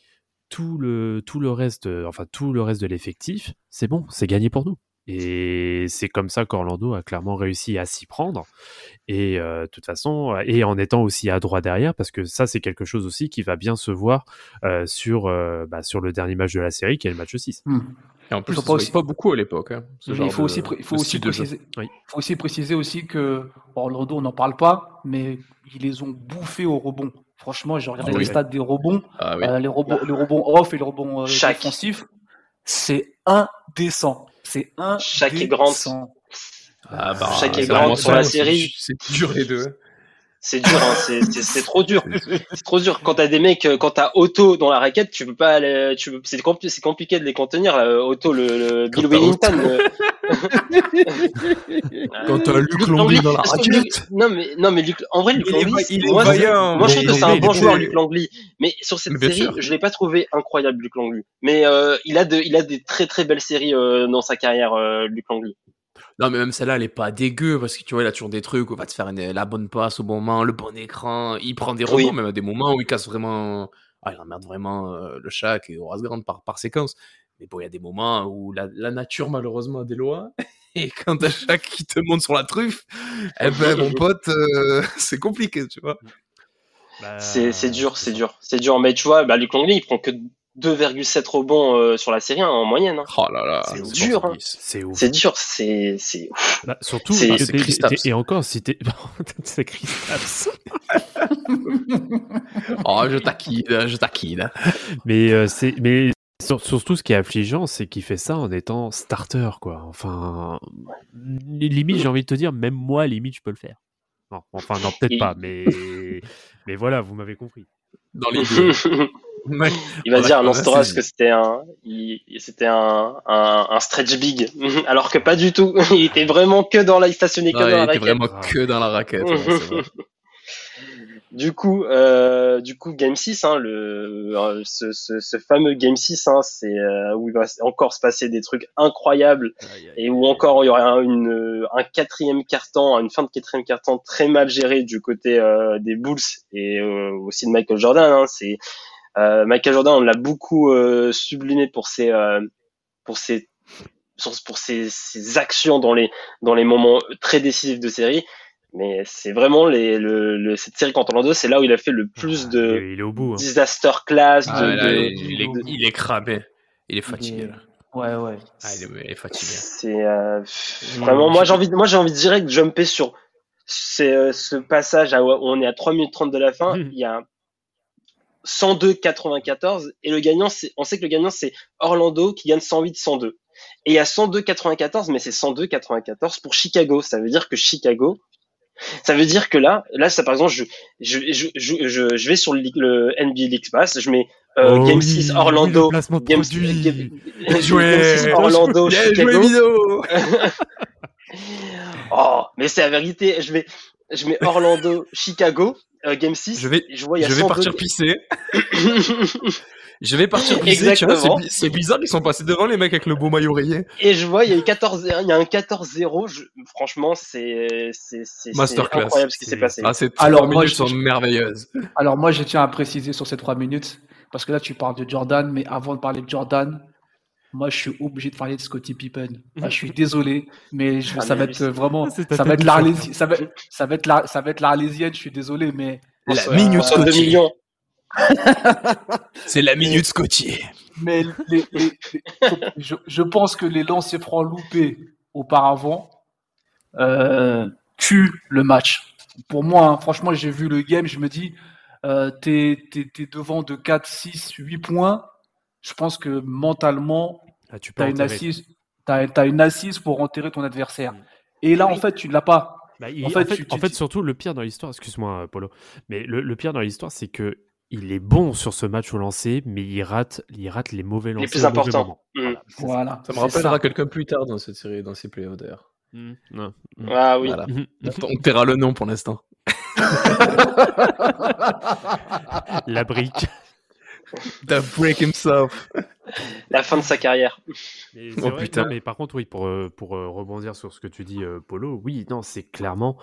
tout le, tout le reste, euh, enfin, tout le reste de l'effectif, c'est bon, c'est gagné pour nous. Et c'est comme ça qu'Orlando a clairement réussi à s'y prendre. Et euh, de toute façon, et en étant aussi à droit derrière, parce que ça, c'est quelque chose aussi qui va bien se voir euh, sur, euh, bah, sur le dernier match de la série, qui est le match 6. Hmm. Et en plus, pas aussi- beaucoup à l'époque. hein, il faut de- aussi, il faut aussi préciser, Oui. faut aussi préciser aussi que Orlando, on n'en parle pas, mais ils les ont bouffés au rebond. Franchement, j'ai regardé Ah les stats des rebonds, Ah oui. euh, les rebonds, les rebonds off et les rebonds euh, défensifs, c'est indécent. C'est indécent. Grant. Ah bah, Shaq et c'est Grant vraiment sur la série. C'est dur les deux. C'est dur, hein, c'est- trop dur. C'est trop dur. Quand t'as des mecs, euh, quand t'as Otto dans la raquette, tu peux pas aller, tu peux, c'est compli- c'est compliqué de les contenir. Là. Otto, le, le Bill Wellington. Quand t'as Luc Longley, dans la raquette. Luc- Non mais non mais Luc, en vrai Luc est moi, je trouve Mais que c'est un bon joueur Luc Longley. Mais sur cette série, sûr. je l'ai pas trouvé incroyable Luc Longley. Mais euh, il a de, il a des très très belles séries euh, dans sa carrière euh, Luc Longley. Non, mais même celle-là, elle est pas dégueu parce que tu vois, il a toujours des trucs où il va te faire une- la bonne passe au bon moment, le bon écran. Il prend des rebonds, Oui. même à des moments où il casse vraiment. Ah, il emmerde vraiment euh, le Shaq et Horace Grant par, par séquence. Mais bon, il y a des moments où la, la nature, malheureusement, a des lois. Et quand t'as Shaq qui te monte sur la truffe, eh ben, mon pote, euh, c'est compliqué, tu vois. Bah, C'est c'est dur, c'est dur, c'est dur. Mais tu vois, bah, Luc Longley, il prend que 2,7 rebonds euh, sur la série hein, en moyenne. hein. Oh là là, C'est dur, hein. 70. C'est ouf. C'est dur, c'est c'est. Bah, surtout, C'est- bah, Kristaps. t'es- et encore, si t'es. c'est Kristaps. Oh, je taquine, je taquine. Mais, euh, c'est, mais surtout, ce qui est affligeant, c'est qu'il fait ça en étant starter, quoi. Enfin, limite, j'ai envie de te dire, même moi, limite, je peux le faire. Non, enfin, non, peut-être pas, mais, mais voilà, vous m'avez compris. Dans l'idée. Ouais. Il va dire à Lanstoras que c'était un, il- c'était un, un, un stretch big, alors que pas du tout. Il était vraiment que dans la, il stationnait que Ouais, dans la il était raquette. vraiment que dans la raquette. Du coup, euh, du coup, Game 6, hein, le, euh, ce, ce, ce fameux Game 6, hein, c'est euh, où il va encore se passer des trucs incroyables et où encore il y aurait un, une, un quatrième carton, une fin de quatrième carton très mal géré du côté euh, des Bulls et euh, aussi de Michael Jordan. Hein, c'est euh, Michael Jordan, on l'a beaucoup euh, sublimé pour ses euh, pour ses pour ses, ses actions dans les dans les moments très décisifs de série. Mais c'est vraiment les, le, le, cette série contre Orlando, c'est là où il a fait le plus Ah, de il est- il est au bout, hein. disaster class, Ah, de, là, de- il, est, il est cramé. Il est fatigué. Là. Ouais, ouais. Ah, il, est, il est fatigué. C'est euh, vraiment moi j'ai envie de- moi j'ai envie de direct jumper sur c'est, euh, ce passage à, où on est à 3 minutes 30 de la fin, Mhm. il y a 102-94 et le gagnant c'est on sait que le gagnant c'est Orlando qui gagne 108-102. Et il y a 102-94 mais c'est 102-94 pour Chicago, ça veut dire que Chicago ça veut dire que là, là, ça par exemple, je, je, je, je, je, je vais sur le, le NBA League Pass, je mets euh, Oh Game oui, 6 oui, Orlando, Game. Game- Bien joué. Game 6 Orlando, Chicago. joué. Oh, mais c'est la vérité. Je mets Orlando, Chicago, euh, Game 6. Je vais, je vois, il y a je vais 102 partir pisser. Je vais partir pisser. Tu vois, c'est Exactement. c'est bizarre, ils sont passés devant les mecs avec le beau maillot rayé. Et je vois, il y a eu 14, il y a un 14-0. Je- Franchement, c'est, c'est, c'est, c'est Masterclass. incroyable ce qui s'est passé. Ah, ces Alors, trois moi, minutes je- sont je- merveilleuses. Alors moi, je tiens à préciser sur ces trois minutes, parce que là, tu parles de Jordan, mais avant de parler de Jordan, moi, je suis obligé de parler de Scottie Pippen. Je suis désolé, mais je- Ah, ça mais va être vraiment, ça va être tête de l'Arlési- ça va, ça va être la, ça va être l'Arlésienne. Je suis désolé, mais La Euh, minute 62 Scotty. millions. C'est la minute Scotty. mais les- les- les- je, je pense que les lancers francs loupés auparavant euh, tuent le match. Pour moi, hein, franchement, j'ai vu le game, je me dis, euh, t'es t'es- t'es devant de 4, 6, 8 points. je pense que mentalement, Ah, tu as une assise, t'as, t'as une assise pour enterrer ton adversaire. Et là, en fait, tu ne l'as pas. Bah, il- En en fait, tu- en tu- fait, surtout, le pire dans l'histoire, excuse-moi, Polo, mais le, le pire dans l'histoire, c'est que il est bon sur ce match au lancer, mais il rate, il rate les mauvais lancers. plus au mauvais importants. Mm. Voilà, c'est ça. Voilà. Ça me rappellera quelqu'un plus tard dans cette série, dans ces playoffs d'ailleurs. Mm, mm. Ah oui. Voilà. On taira le nom pour l'instant. La brique. The break himself. La fin de sa carrière. Mais Oh, vrai, putain. non, mais par contre, oui, pour, euh, pour euh, rebondir sur ce que tu dis, euh, Polo, oui, non, c'est clairement,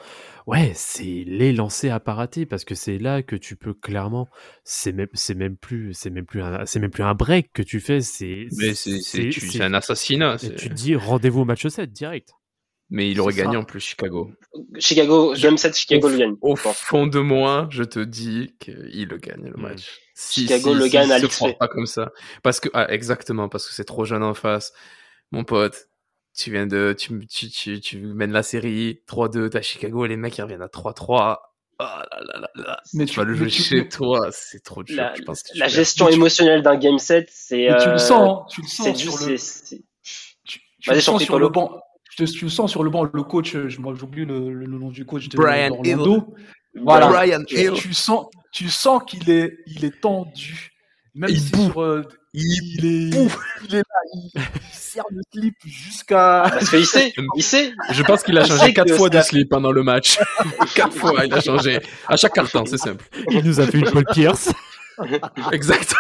ouais, c'est les lancers à pas rater parce que c'est là que tu peux clairement, c'est même, c'est même plus, c'est même plus un, c'est même plus un break que tu fais, c'est, Mais c'est un assassinat. et tu te dis rendez-vous au match 7 direct. Mais il aurait ça. gagné en plus Chicago. Chicago, Game 7, Chicago au, le gagne. Au fond de moi, je te dis qu'il le gagne le Mm. match. Si, Chicago si- le si gagne il à l'XP. pas comme ça. Parce que, ah, exactement, parce que c'est trop jeune en face. Mon pote, tu viens de, tu, tu, tu, tu mènes la série 3-2, t'as Chicago et les mecs ils reviennent à 3-3. Ah là là là là. Mais tu vas le jouer tu- chez toi, c'est trop dur. La, je pense que tu la perds. gestion Mais tu- émotionnelle d'un Game 7, c'est. Tu euh, le sens, hein, tu le sens sur le, tu, le sens sur le banc. Te- tu le sens sur le banc, le coach, euh, j'oublie le, le nom du coach de Brian d'Orlando. Voilà. Brian Tu, Hill. tu sens, tu sens qu'il est, il est tendu. Même Il si boue. sur, euh, Il il est, il est là, il, il serre le slip jusqu'à. Parce qu'il sait, il sait. Je pense qu'il a changé quatre fois de slip pendant le match. quatre fois, il a changé. À chaque carton, c'est simple. Il nous a fait une Paul Pierce. Exactement.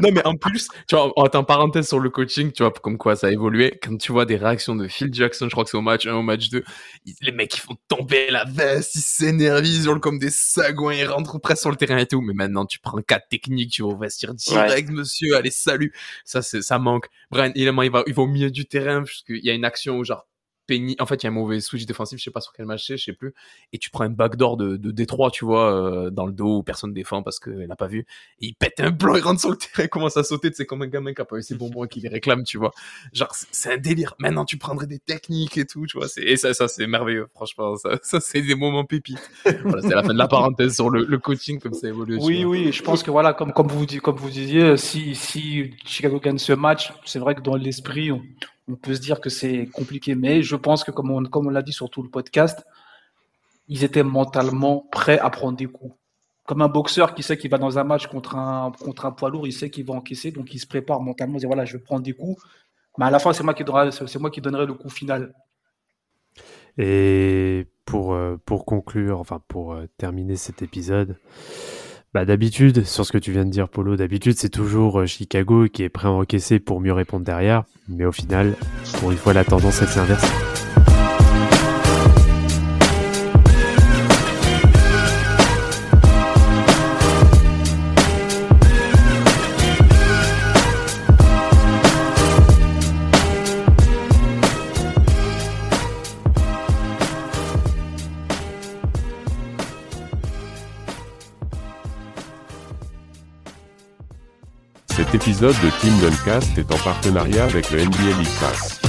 Non, mais en plus, tu vois, en en parenthèse sur le coaching, tu vois, comme quoi ça a évolué. Quand tu vois des réactions de Phil Jackson, je crois que c'est au match 1, au match 2, ils- les mecs, ils font tomber la veste, ils s'énervent, ils hurlent comme des sagouins, ils rentrent presque sur le terrain et tout. Mais maintenant, tu prends quatre techniques, tu vas au vestiaire direct, monsieur, allez, salut. Ça, c'est, ça manque. Brian, il, il va, il va au milieu du terrain, parce qu'il y a une action où, genre, Penny, en fait, il y a un mauvais switch défensif, je sais pas sur quel match c'est, je sais plus, et tu prends un backdoor de, de Détroit, tu vois, euh, dans le dos où personne défend parce qu'elle n'a pas vu, et il pète un blanc, il rentre sur le terrain, il commence à sauter, c'est comme un gamin qui a pas eu ses bonbons et qui les réclame, tu vois. Genre, c'est- un délire. Maintenant, tu prendrais des techniques et tout, tu vois, et ça, ça, c'est merveilleux, franchement, ça, ça c'est des moments pépites. voilà, c'est la fin de la parenthèse sur le, le coaching, comme ça évolue. Oui, oui, je pense que voilà, comme, comme, vous, comme vous disiez, si, si Chicago gagne ce match, c'est vrai que dans l'esprit, on, on peut se dire que c'est compliqué, mais je pense que, comme on, l'a dit sur tout le podcast, ils étaient mentalement prêts à prendre des coups. Comme un boxeur qui sait qu'il va dans un match contre un, poids lourd, il sait qu'il va encaisser, donc il se prépare mentalement, il dit voilà, je vais prendre des coups, mais à la fin, c'est moi qui donnerai, c'est moi qui donnerai le coup final. Et pour, euh, pour conclure, enfin pour euh, terminer cet épisode, bah d'habitude, sur ce que tu viens de dire, Polo, d'habitude c'est toujours euh, Chicago qui est prêt à encaisser pour mieux répondre derrière, mais au final, pour une fois, la tendance elle s'est. Cet épisode de Team Duncast est en partenariat avec le NBA League Pass.